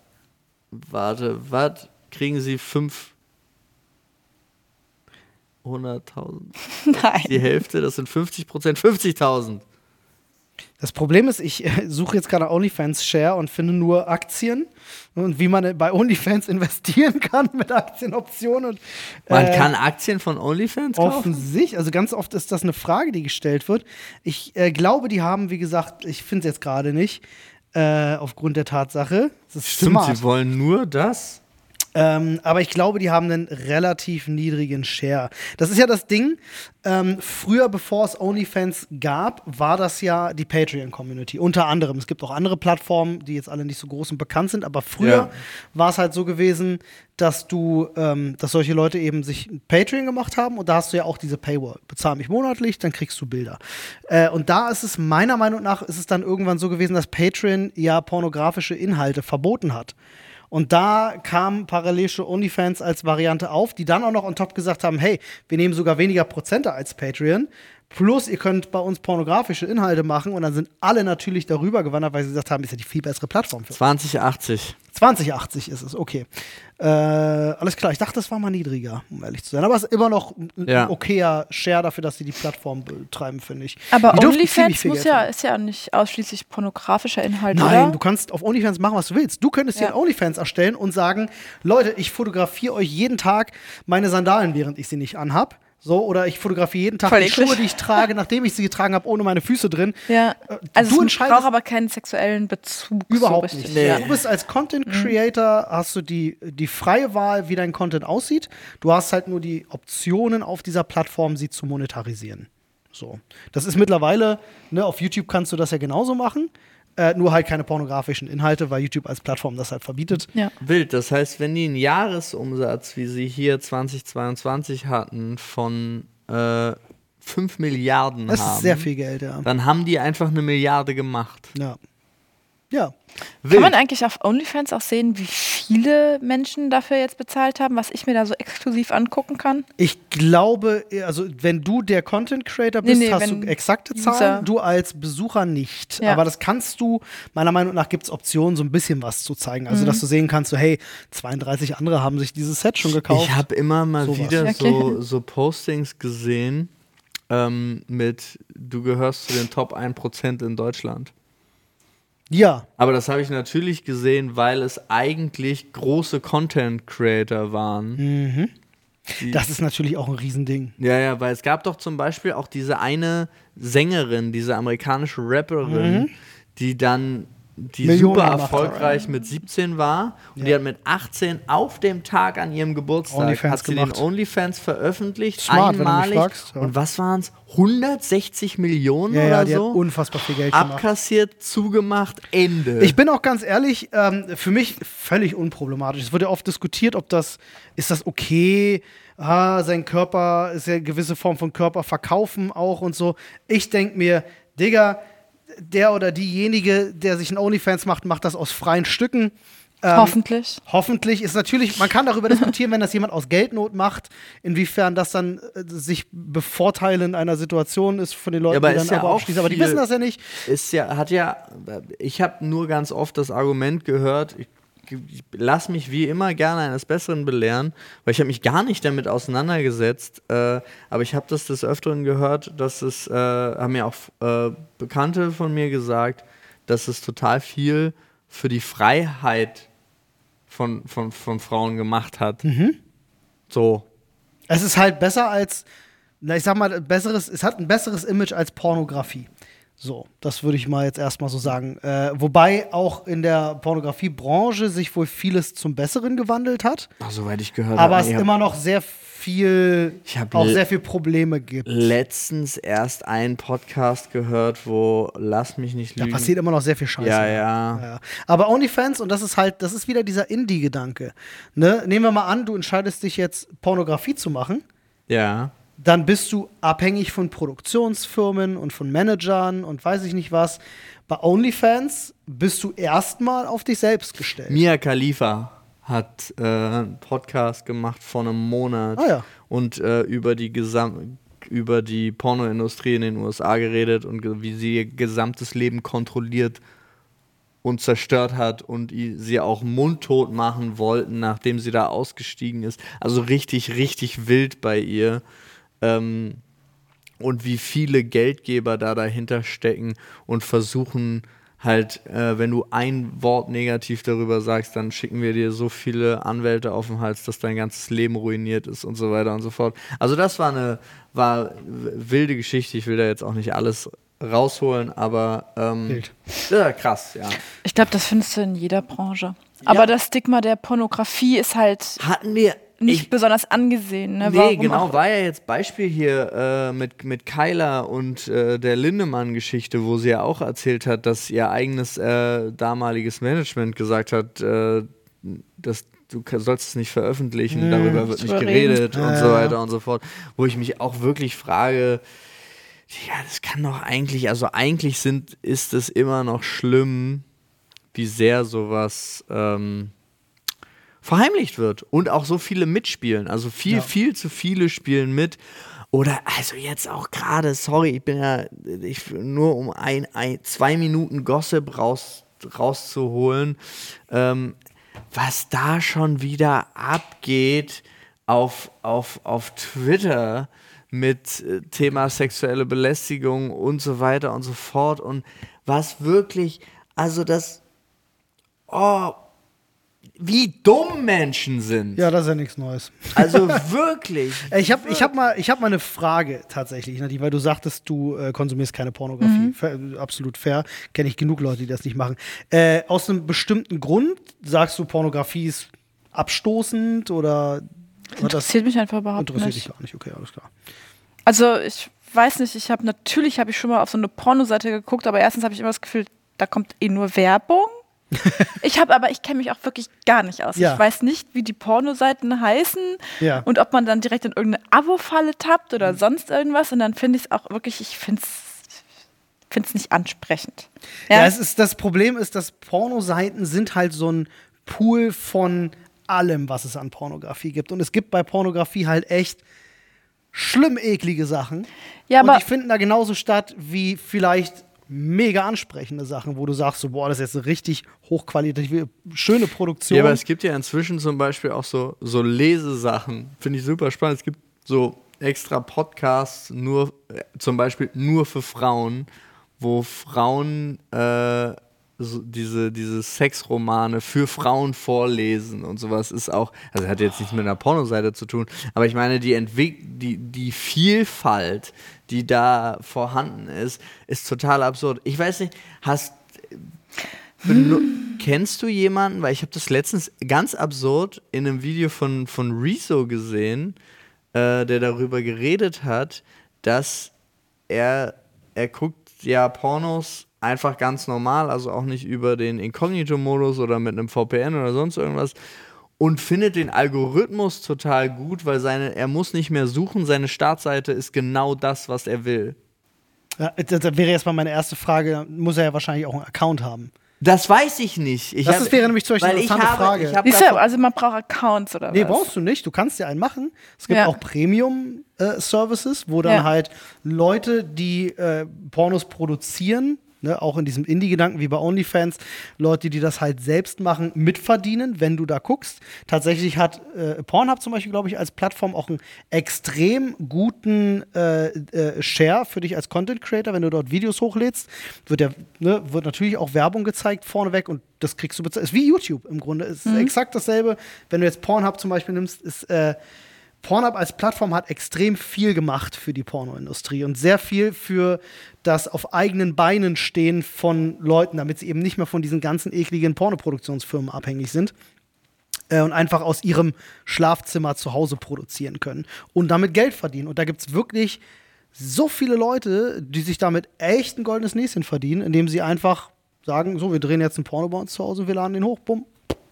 warte, was? Kriegen sie 500.000? Nein. Die Hälfte, das sind 50 Prozent, 50.000. Das Problem ist, ich äh, suche jetzt gerade OnlyFans Share und finde nur Aktien und wie man bei OnlyFans investieren kann mit Aktienoptionen. Und, man äh, kann Aktien von OnlyFans kaufen? Offensichtlich. Also ganz oft ist das eine Frage, die gestellt wird. Ich äh, glaube, die haben, wie gesagt, ich finde es jetzt gerade nicht, äh, aufgrund der Tatsache. Das Stimmt, smart. sie wollen nur das? Ähm, aber ich glaube, die haben einen relativ niedrigen Share. Das ist ja das Ding. Ähm, früher, bevor es OnlyFans gab, war das ja die Patreon-Community. Unter anderem. Es gibt auch andere Plattformen, die jetzt alle nicht so groß und bekannt sind. Aber früher ja. war es halt so gewesen, dass du, ähm, dass solche Leute eben sich Patreon gemacht haben und da hast du ja auch diese Paywall. Bezahl mich monatlich, dann kriegst du Bilder. Äh, und da ist es meiner Meinung nach, ist es dann irgendwann so gewesen, dass Patreon ja pornografische Inhalte verboten hat. Und da kam parallel schon OnlyFans als Variante auf, die dann auch noch on top gesagt haben, hey, wir nehmen sogar weniger Prozente als Patreon. Plus, ihr könnt bei uns pornografische Inhalte machen und dann sind alle natürlich darüber gewandert, weil sie gesagt haben, ist ja die viel bessere Plattform für uns. 2080. 2080 ist es, okay. Äh, alles klar, ich dachte, das war mal niedriger, um ehrlich zu sein. Aber es ist immer noch ein Ja. okayer Share dafür, dass sie die Plattform betreiben, finde ich. Aber OnlyFans muss ja, ist ja nicht ausschließlich pornografischer Inhalt, Nein, oder? du kannst auf OnlyFans machen, was du willst. Du könntest dir Ja. ein OnlyFans erstellen und sagen, Leute, ich fotografiere euch jeden Tag meine Sandalen, während ich sie nicht anhab. So, oder ich fotografiere jeden Tag Voll die eklig. Schuhe, die ich trage, nachdem ich sie getragen habe, ohne meine Füße drin. ja. Äh, Also du es entscheidest braucht aber keinen sexuellen Bezug. Überhaupt so nicht. Ja. Du bist als Content Creator, hast du die, die freie Wahl, wie dein Content aussieht. Du hast halt nur die Optionen auf dieser Plattform, sie zu monetarisieren. So. Das ist mittlerweile, ne, auf YouTube kannst du das ja genauso machen. Äh, nur halt keine pornografischen Inhalte, weil YouTube als Plattform das halt verbietet. Ja. Wild, das heißt, wenn die einen Jahresumsatz, wie sie hier 2022 hatten, von äh, 5 Milliarden Das haben, ist sehr viel Geld, ja. dann haben die einfach eine Milliarde gemacht. Ja. Ja. Kann man eigentlich auf OnlyFans auch sehen, wie viele Menschen dafür jetzt bezahlt haben, was ich mir da so exklusiv angucken kann? Ich glaube, also wenn du der Content Creator bist, Nee, nee, hast du exakte User- Zahlen, du als Besucher nicht. Ja. Aber das kannst du, meiner Meinung nach gibt es Optionen, so ein bisschen was zu zeigen. Mhm. Also, dass du sehen kannst, so, hey, 32 andere haben sich dieses Set schon gekauft. Ich habe immer mal Sowas. wieder Okay. so, so Postings gesehen ähm, mit, du gehörst zu den Top 1% in Deutschland. Ja, Aber das habe ich natürlich gesehen, weil es eigentlich große Content Creator waren. Mhm. Die- das ist natürlich auch ein Riesending. Ja, ja, weil es gab doch zum Beispiel auch diese eine Sängerin, diese amerikanische Rapperin, die dann die. Millionen super gemacht erfolgreich mit 17 war und Ja. die hat mit 18 auf dem Tag an ihrem Geburtstag OnlyFans hat sie gemacht. den OnlyFans veröffentlicht, Smart, einmalig. fragst, ja. Und was waren es? 160 Millionen Ja, oder so? unfassbar viel Geld gemacht. Abkassiert, zugemacht, Ende. Ich bin auch ganz ehrlich, ähm, für mich völlig unproblematisch. Es wird ja oft diskutiert, ob das, ist das okay, ah, sein Körper ist ja eine gewisse Form von Körper verkaufen auch und so. Ich denke mir, Digga, der oder diejenige, der sich ein OnlyFans macht, macht das aus freien Stücken. Ähm, Hoffentlich. Hoffentlich ist natürlich, man kann darüber diskutieren, wenn das jemand aus Geldnot macht, inwiefern das dann äh, sich bevorteilend einer Situation ist von den Leuten, Ja, aber die dann ist ja aber auch abschließen. Aber die viel- wissen das ja nicht. ist ja, hat ja, ich habe nur ganz oft das Argument gehört, ich, ich lass mich wie immer gerne eines Besseren belehren, weil ich habe mich gar nicht damit auseinandergesetzt, äh, aber ich habe das des Öfteren gehört, dass es, äh, haben mir auch äh, Bekannte von mir gesagt, dass es total viel für die Freiheit von, von, von Frauen gemacht hat. Mhm. So. Es ist halt besser als, ich sag mal, besseres, es hat ein besseres Image als Pornografie. So, das würde ich mal jetzt erstmal so sagen. Äh, wobei auch in der Pornografiebranche sich wohl vieles zum Besseren gewandelt hat, Ach, soweit ich gehört aber habe. es ich hab immer noch sehr viel, auch sehr viel Probleme gibt. letztens erst einen Podcast gehört, wo Lass mich nicht Da lügen. passiert immer noch sehr viel Scheiße. Ja, ja. Ja. Aber OnlyFans, und das ist halt, das ist wieder dieser Indie-Gedanke. Ne? Nehmen wir mal an, du entscheidest dich jetzt, Pornografie zu machen. Ja. Dann bist du abhängig von Produktionsfirmen und von Managern und weiß ich nicht was. Bei OnlyFans bist du erstmal auf dich selbst gestellt. Mia Khalifa hat äh, einen Podcast gemacht vor einem Monat Ah, ja. und äh, über die Gesam über die Pornoindustrie in den USA geredet und wie sie ihr gesamtes Leben kontrolliert und zerstört hat und sie auch mundtot machen wollten, nachdem sie da ausgestiegen ist. Also richtig, richtig wild bei ihr. Ähm, und wie viele Geldgeber da dahinter stecken und versuchen halt, äh, wenn du ein Wort negativ darüber sagst, dann schicken wir dir so viele Anwälte auf den Hals, dass dein ganzes Leben ruiniert ist und so weiter und so fort. Also das war eine war wilde Geschichte. Ich will da jetzt auch nicht alles rausholen, aber ähm, Wild. ja, krass, ja. Ich glaube, das findest du in jeder Branche. Aber das Stigma der Pornografie ist halt Hatten wir nicht ich, besonders angesehen. Ne? Nee, Warum genau, auch? war ja jetzt Beispiel hier äh, mit, mit Kyla und äh, der Lindemann-Geschichte, wo sie ja auch erzählt hat, dass ihr eigenes äh, damaliges Management gesagt hat, äh, dass du sollst es nicht veröffentlichen, darüber wird nicht geredet reden. und so weiter und so fort. Wo ich mich auch wirklich frage, ja, das kann doch eigentlich, also eigentlich sind, ist es immer noch schlimm, wie sehr sowas ähm, verheimlicht wird und auch so viele mitspielen. Also viel, Ja. viel zu viele spielen mit. Oder also jetzt auch gerade, sorry, ich bin ja ich, nur um ein, ein, zwei Minuten Gossip raus, rauszuholen, ähm, was da schon wieder abgeht auf, auf, auf Twitter mit äh, Thema sexuelle Belästigung und so weiter und so fort und was wirklich, also das, oh, wie dumm Menschen sind. Ja, das ist ja nichts Neues. Also wirklich. Ich habe ich hab mal, ich hab mal eine Frage tatsächlich, Nadine, weil du sagtest, du äh, konsumierst keine Pornografie. Fair, absolut fair. Kenne ich genug Leute, die das nicht machen. Äh, aus einem bestimmten Grund sagst du, Pornografie ist abstoßend oder Interessiert mich einfach überhaupt interessiert nicht. dich gar nicht? Okay, alles klar. Also ich weiß nicht, ich habe natürlich habe ich schon mal auf so eine Pornoseite geguckt, aber erstens habe ich immer das Gefühl, da kommt eh nur Werbung. ich habe aber, ich kenne mich auch wirklich gar nicht aus. Ja. Ich weiß nicht, wie die Pornoseiten heißen Ja. und ob man dann direkt in irgendeine Abo-Falle tappt oder sonst irgendwas. Und dann finde ich es auch wirklich, ich finde es nicht ansprechend. Ja, es ist, das Problem ist, dass Pornoseiten sind halt so ein Pool von allem, was es an Pornografie gibt. Und es gibt bei Pornografie halt echt schlimm eklige Sachen. Ja, und aber- die finden da genauso statt wie vielleicht mega ansprechende Sachen, wo du sagst, so, boah, das ist jetzt eine richtig hochqualitative, schöne Produktion. Ja, aber es gibt ja inzwischen zum Beispiel auch so, so Lesesachen. Finde ich super spannend. Es gibt so extra Podcasts, nur, äh, zum Beispiel nur für Frauen, wo Frauen äh, so diese, diese Sexromane für Frauen vorlesen und sowas ist auch, also hat jetzt nichts mit einer Pornoseite zu tun, aber ich meine, die, Entwick die, die Vielfalt, die da vorhanden ist, ist total absurd. Ich weiß nicht, hast Benu Kennst du jemanden, weil ich habe das letztens ganz absurd in einem Video von, von Rezo gesehen, äh, der darüber geredet hat, dass er, er guckt ja Pornos einfach ganz normal, also auch nicht über den Inkognito-Modus oder mit einem VPN oder sonst irgendwas und findet den Algorithmus total gut, weil seine, er muss nicht mehr suchen, seine Startseite ist genau das, was er will. ja, das, das wäre jetzt mal meine erste Frage, muss er ja wahrscheinlich auch einen Account haben. Das weiß ich nicht. Ich Das hab- wäre nämlich zum Beispiel eine ich interessante habe, Frage. Ich Siehst du, also man braucht Accounts oder Nee, was? brauchst du nicht. Du kannst ja einen machen. Es gibt Ja. auch Premium-Services, wo dann Ja. halt Leute, die äh, Pornos produzieren, ne, auch in diesem Indie-Gedanken wie bei OnlyFans, Leute, die das halt selbst machen, mitverdienen, wenn du da guckst. Tatsächlich hat äh, Pornhub zum Beispiel, glaube ich, als Plattform auch einen extrem guten äh, äh, Share für dich als Content-Creator, wenn du dort Videos hochlädst. Wird, ja, ne, wird natürlich auch Werbung gezeigt vorneweg und das kriegst du bezahlt. Ist wie YouTube im Grunde. Ist exakt dasselbe. Wenn du jetzt Pornhub zum Beispiel nimmst, ist äh, Pornhub als Plattform hat extrem viel gemacht für die Pornoindustrie und sehr viel für das auf eigenen Beinen stehen von Leuten, damit sie eben nicht mehr von diesen ganzen ekligen Pornoproduktionsfirmen abhängig sind äh, und einfach aus ihrem Schlafzimmer zu Hause produzieren können und damit Geld verdienen. Und da gibt es wirklich so viele Leute, die sich damit echt ein goldenes Näschen verdienen, indem sie einfach sagen, so, wir drehen jetzt einen Porno bei uns zu Hause und wir laden den hoch, bumm.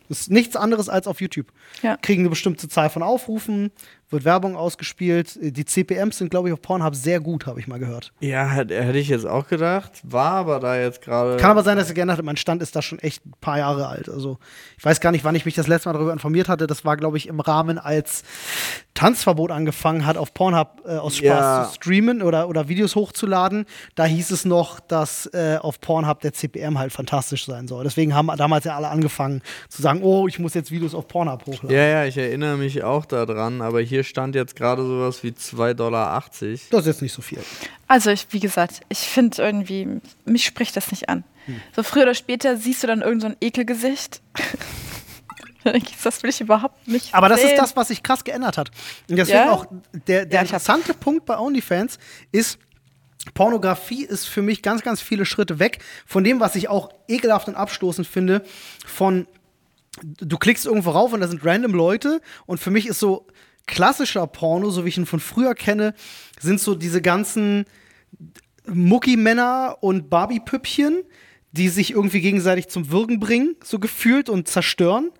Das ist nichts anderes als auf YouTube. Ja. Kriegen eine bestimmte Zahl von Aufrufen, wird Werbung ausgespielt. Die CPMs sind, glaube ich, auf Pornhub sehr gut, habe ich mal gehört. Ja, hätte ich jetzt auch gedacht, war aber da jetzt gerade. Kann aber sein, dass er geändert hat. Mein Stand ist da schon echt ein paar Jahre alt. Also ich weiß gar nicht, wann ich mich das letzte Mal darüber informiert hatte. Das war, glaube ich, im Rahmen, als Tanzverbot angefangen hat, auf Pornhub äh, aus Spaß Ja. zu streamen oder, oder Videos hochzuladen. Da hieß es noch, dass äh, auf Pornhub der CPM halt fantastisch sein soll. Deswegen haben damals ja alle angefangen zu sagen, oh, ich muss jetzt Videos auf Pornhub hochladen. Ja, ja, ich erinnere mich auch daran, aber hier stand jetzt gerade sowas wie 2,80 Dollar. Das ist jetzt nicht so viel. Also ich, wie gesagt, ich finde irgendwie, mich spricht das nicht an. Hm. So früher oder später siehst du dann irgend so ein Ekelgesicht. Das will ich überhaupt nicht Aber das sehen. ist das, was sich krass geändert hat. Und deswegen Ja? auch der, der Ja, interessante Punkt bei OnlyFans ist, Pornografie ist für mich ganz, ganz viele Schritte weg von dem, was ich auch ekelhaft und abstoßend finde, von du klickst irgendwo rauf und da sind random Leute und für mich ist so klassischer Porno, so wie ich ihn von früher kenne, sind so diese ganzen Muckimänner und Barbie-Püppchen, die sich irgendwie gegenseitig zum Würgen bringen, so gefühlt und zerstören.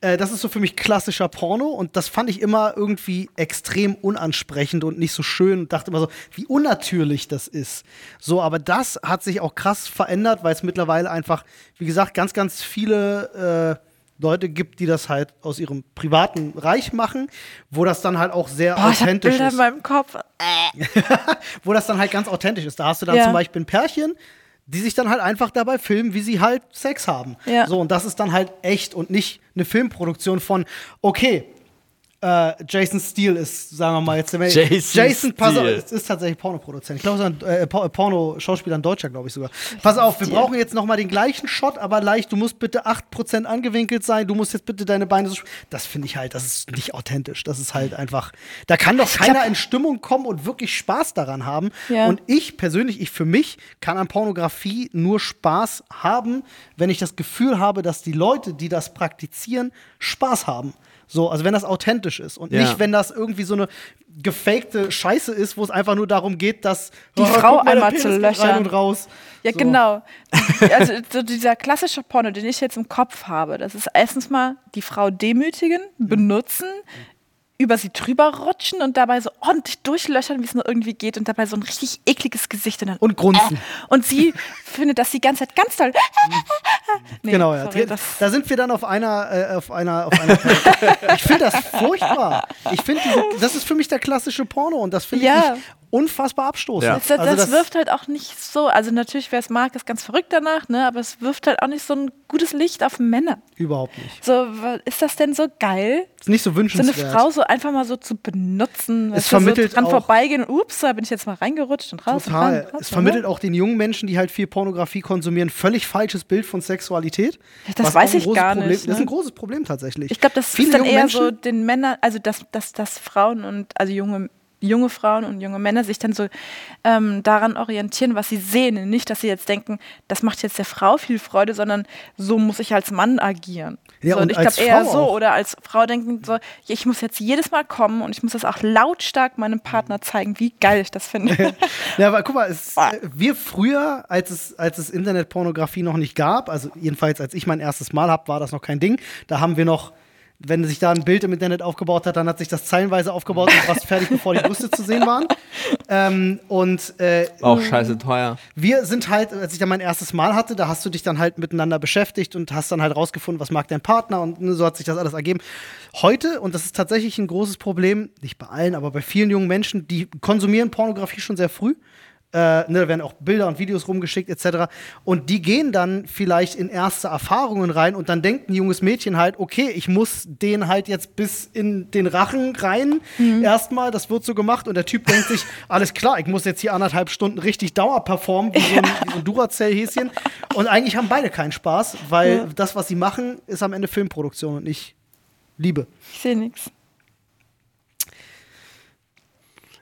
Äh, das ist so für mich klassischer Porno und das fand ich immer irgendwie extrem unansprechend und nicht so schön und dachte immer so, wie unnatürlich das ist. So, aber das hat sich auch krass verändert, weil es mittlerweile einfach, wie gesagt, ganz, ganz viele äh, Leute gibt, die das halt aus ihrem privaten Reich machen, wo das dann halt auch sehr Boah, ich hab authentisch Bilder ist. in meinem Kopf. wo das dann halt ganz authentisch ist. Da hast du dann Ja. zum Beispiel ein Pärchen, die sich dann halt einfach dabei filmen, wie sie halt Sex haben. Ja. So, und das ist dann halt echt und nicht eine Filmproduktion von, okay, äh, Jason Steele ist, sagen wir mal jetzt. Jason Jason pass auf, Steele. es ist tatsächlich Pornoproduzent. Ich glaube, es ist ein äh, Por- Pornoschauspieler, ein Deutscher, glaube ich sogar. Pass auf, wir Steele. brauchen jetzt noch mal den gleichen Shot, aber leicht. Du musst bitte 8% angewinkelt sein. Du musst jetzt bitte deine Beine so. Das finde ich halt, das ist nicht authentisch. Das ist halt einfach. Da kann doch keiner in Stimmung kommen und wirklich Spaß daran haben. Ja. Und ich persönlich, ich für mich, kann an Pornografie nur Spaß haben, wenn ich das Gefühl habe, dass die Leute, die das praktizieren, Spaß haben. So, also wenn das authentisch ist und Ja. nicht, wenn das irgendwie so eine gefakte Scheiße ist, wo es einfach nur darum geht, dass Die oh, Frau einmal Penis zu löchern. rein und raus. Ja, So. genau. Also so dieser klassische Porno, den ich jetzt im Kopf habe, das ist erstens mal die Frau demütigen, benutzen, über sie drüber rutschen und dabei so ordentlich durchlöchern, wie es nur irgendwie geht und dabei so ein richtig ekliges Gesicht und dann Und grunzen. Äh, und sie findet das die ganze Zeit ganz toll. Nee, genau, ja. sorry, da sind wir dann auf einer, äh, auf einer, auf einer. ich finde das furchtbar. Ich finde, das ist für mich der klassische Porno und das finde Ja. ich unfassbar abstoßend. Ja. das, das, Also das wirft halt auch nicht so, also natürlich, wer es mag, ist ganz verrückt danach, ne? aber es wirft halt auch nicht so ein gutes Licht auf Männer. überhaupt nicht. So, ist das denn so geil? Ist nicht so so eine wünschenswert. Frau so einfach mal so zu benutzen, du, vermittelt so dran auch- vorbeigehen und ups, da bin ich jetzt mal reingerutscht und raus. Total. Und raus, Es vermittelt ne? auch den jungen Menschen, die halt viel Pornografie konsumieren, völlig falsches Bild von Sexualität. Das weiß ich großes gar Problem, nicht, Das ist ne? ein großes Problem tatsächlich. Ich glaube, das Viele ist dann eher Menschen, so den Männern, also dass, dass, dass Frauen und also junge junge Frauen und junge Männer sich dann so ähm, daran orientieren, was sie sehen. Nicht, dass sie jetzt denken, das macht jetzt der Frau viel Freude, sondern so muss ich als Mann agieren. Ja, so, und und ich glaube eher Frau so. auch. Oder als Frau denken so, ich muss jetzt jedes Mal kommen und ich muss das auch lautstark meinem Partner zeigen, wie geil ich das finde. Ja, aber guck mal, es, äh, wir früher, als es, als es Internetpornografie noch nicht gab, also jedenfalls als ich mein erstes Mal hab, war das noch kein Ding. Da haben wir noch, wenn sich da ein Bild im Internet aufgebaut hat, dann hat sich das zeilenweise aufgebaut und war fertig, bevor die Brüste zu sehen waren. Ähm, und äh, Auch scheiße teuer. wir sind halt, als ich dann mein erstes Mal hatte, da hast du dich dann halt miteinander beschäftigt und hast dann halt rausgefunden, was mag dein Partner und ne, so hat sich das alles ergeben. Heute, und das ist tatsächlich ein großes Problem, nicht bei allen, aber bei vielen jungen Menschen, die konsumieren Pornografie schon sehr früh. Äh, ne, da werden auch Bilder und Videos rumgeschickt etc. Und die gehen dann vielleicht in erste Erfahrungen rein und dann denkt ein junges Mädchen halt, okay, ich muss den halt jetzt bis in den Rachen rein. Erstmal, das wird so gemacht und der Typ denkt sich, alles klar, ich muss jetzt hier anderthalb Stunden richtig Dauer performen, wie so ein, wie so ein Duracell-Häschen. Und eigentlich haben beide keinen Spaß, weil das, was sie machen, ist am Ende Filmproduktion und nicht Liebe. ich sehe nichts.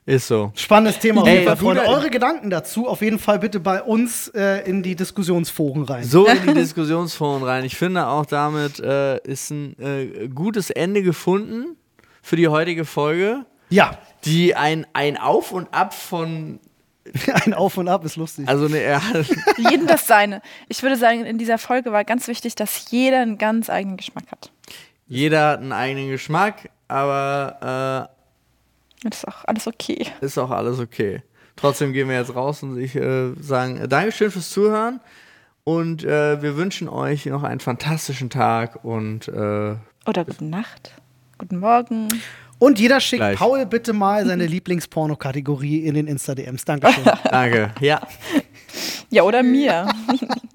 Ist so. Spannendes Thema auf jeden Fall, Freunde. Eure Gedanken dazu auf jeden Fall bitte bei uns äh, in die Diskussionsforen rein. So in die Diskussionsforen rein. Ich finde auch damit äh, ist ein äh, gutes Ende gefunden für die heutige Folge, Ja, die ein, ein Auf und Ab von. ein Auf und Ab ist lustig. Also ne, ja, Jedem das seine. Ich würde sagen, in dieser Folge war ganz wichtig, dass jeder einen ganz eigenen Geschmack hat. jeder hat einen eigenen Geschmack, aber Das ist auch alles okay. ist auch alles okay. Trotzdem gehen wir jetzt raus und ich äh, sagen äh, Dankeschön fürs Zuhören und äh, wir wünschen euch noch einen fantastischen Tag und äh, Oder gute Nacht, guten Morgen. Und jeder schickt Gleich. Paul bitte mal seine Lieblingsporno-Kategorie in den Insta-DMs. Dankeschön. danke. Ja. Ja, oder mir.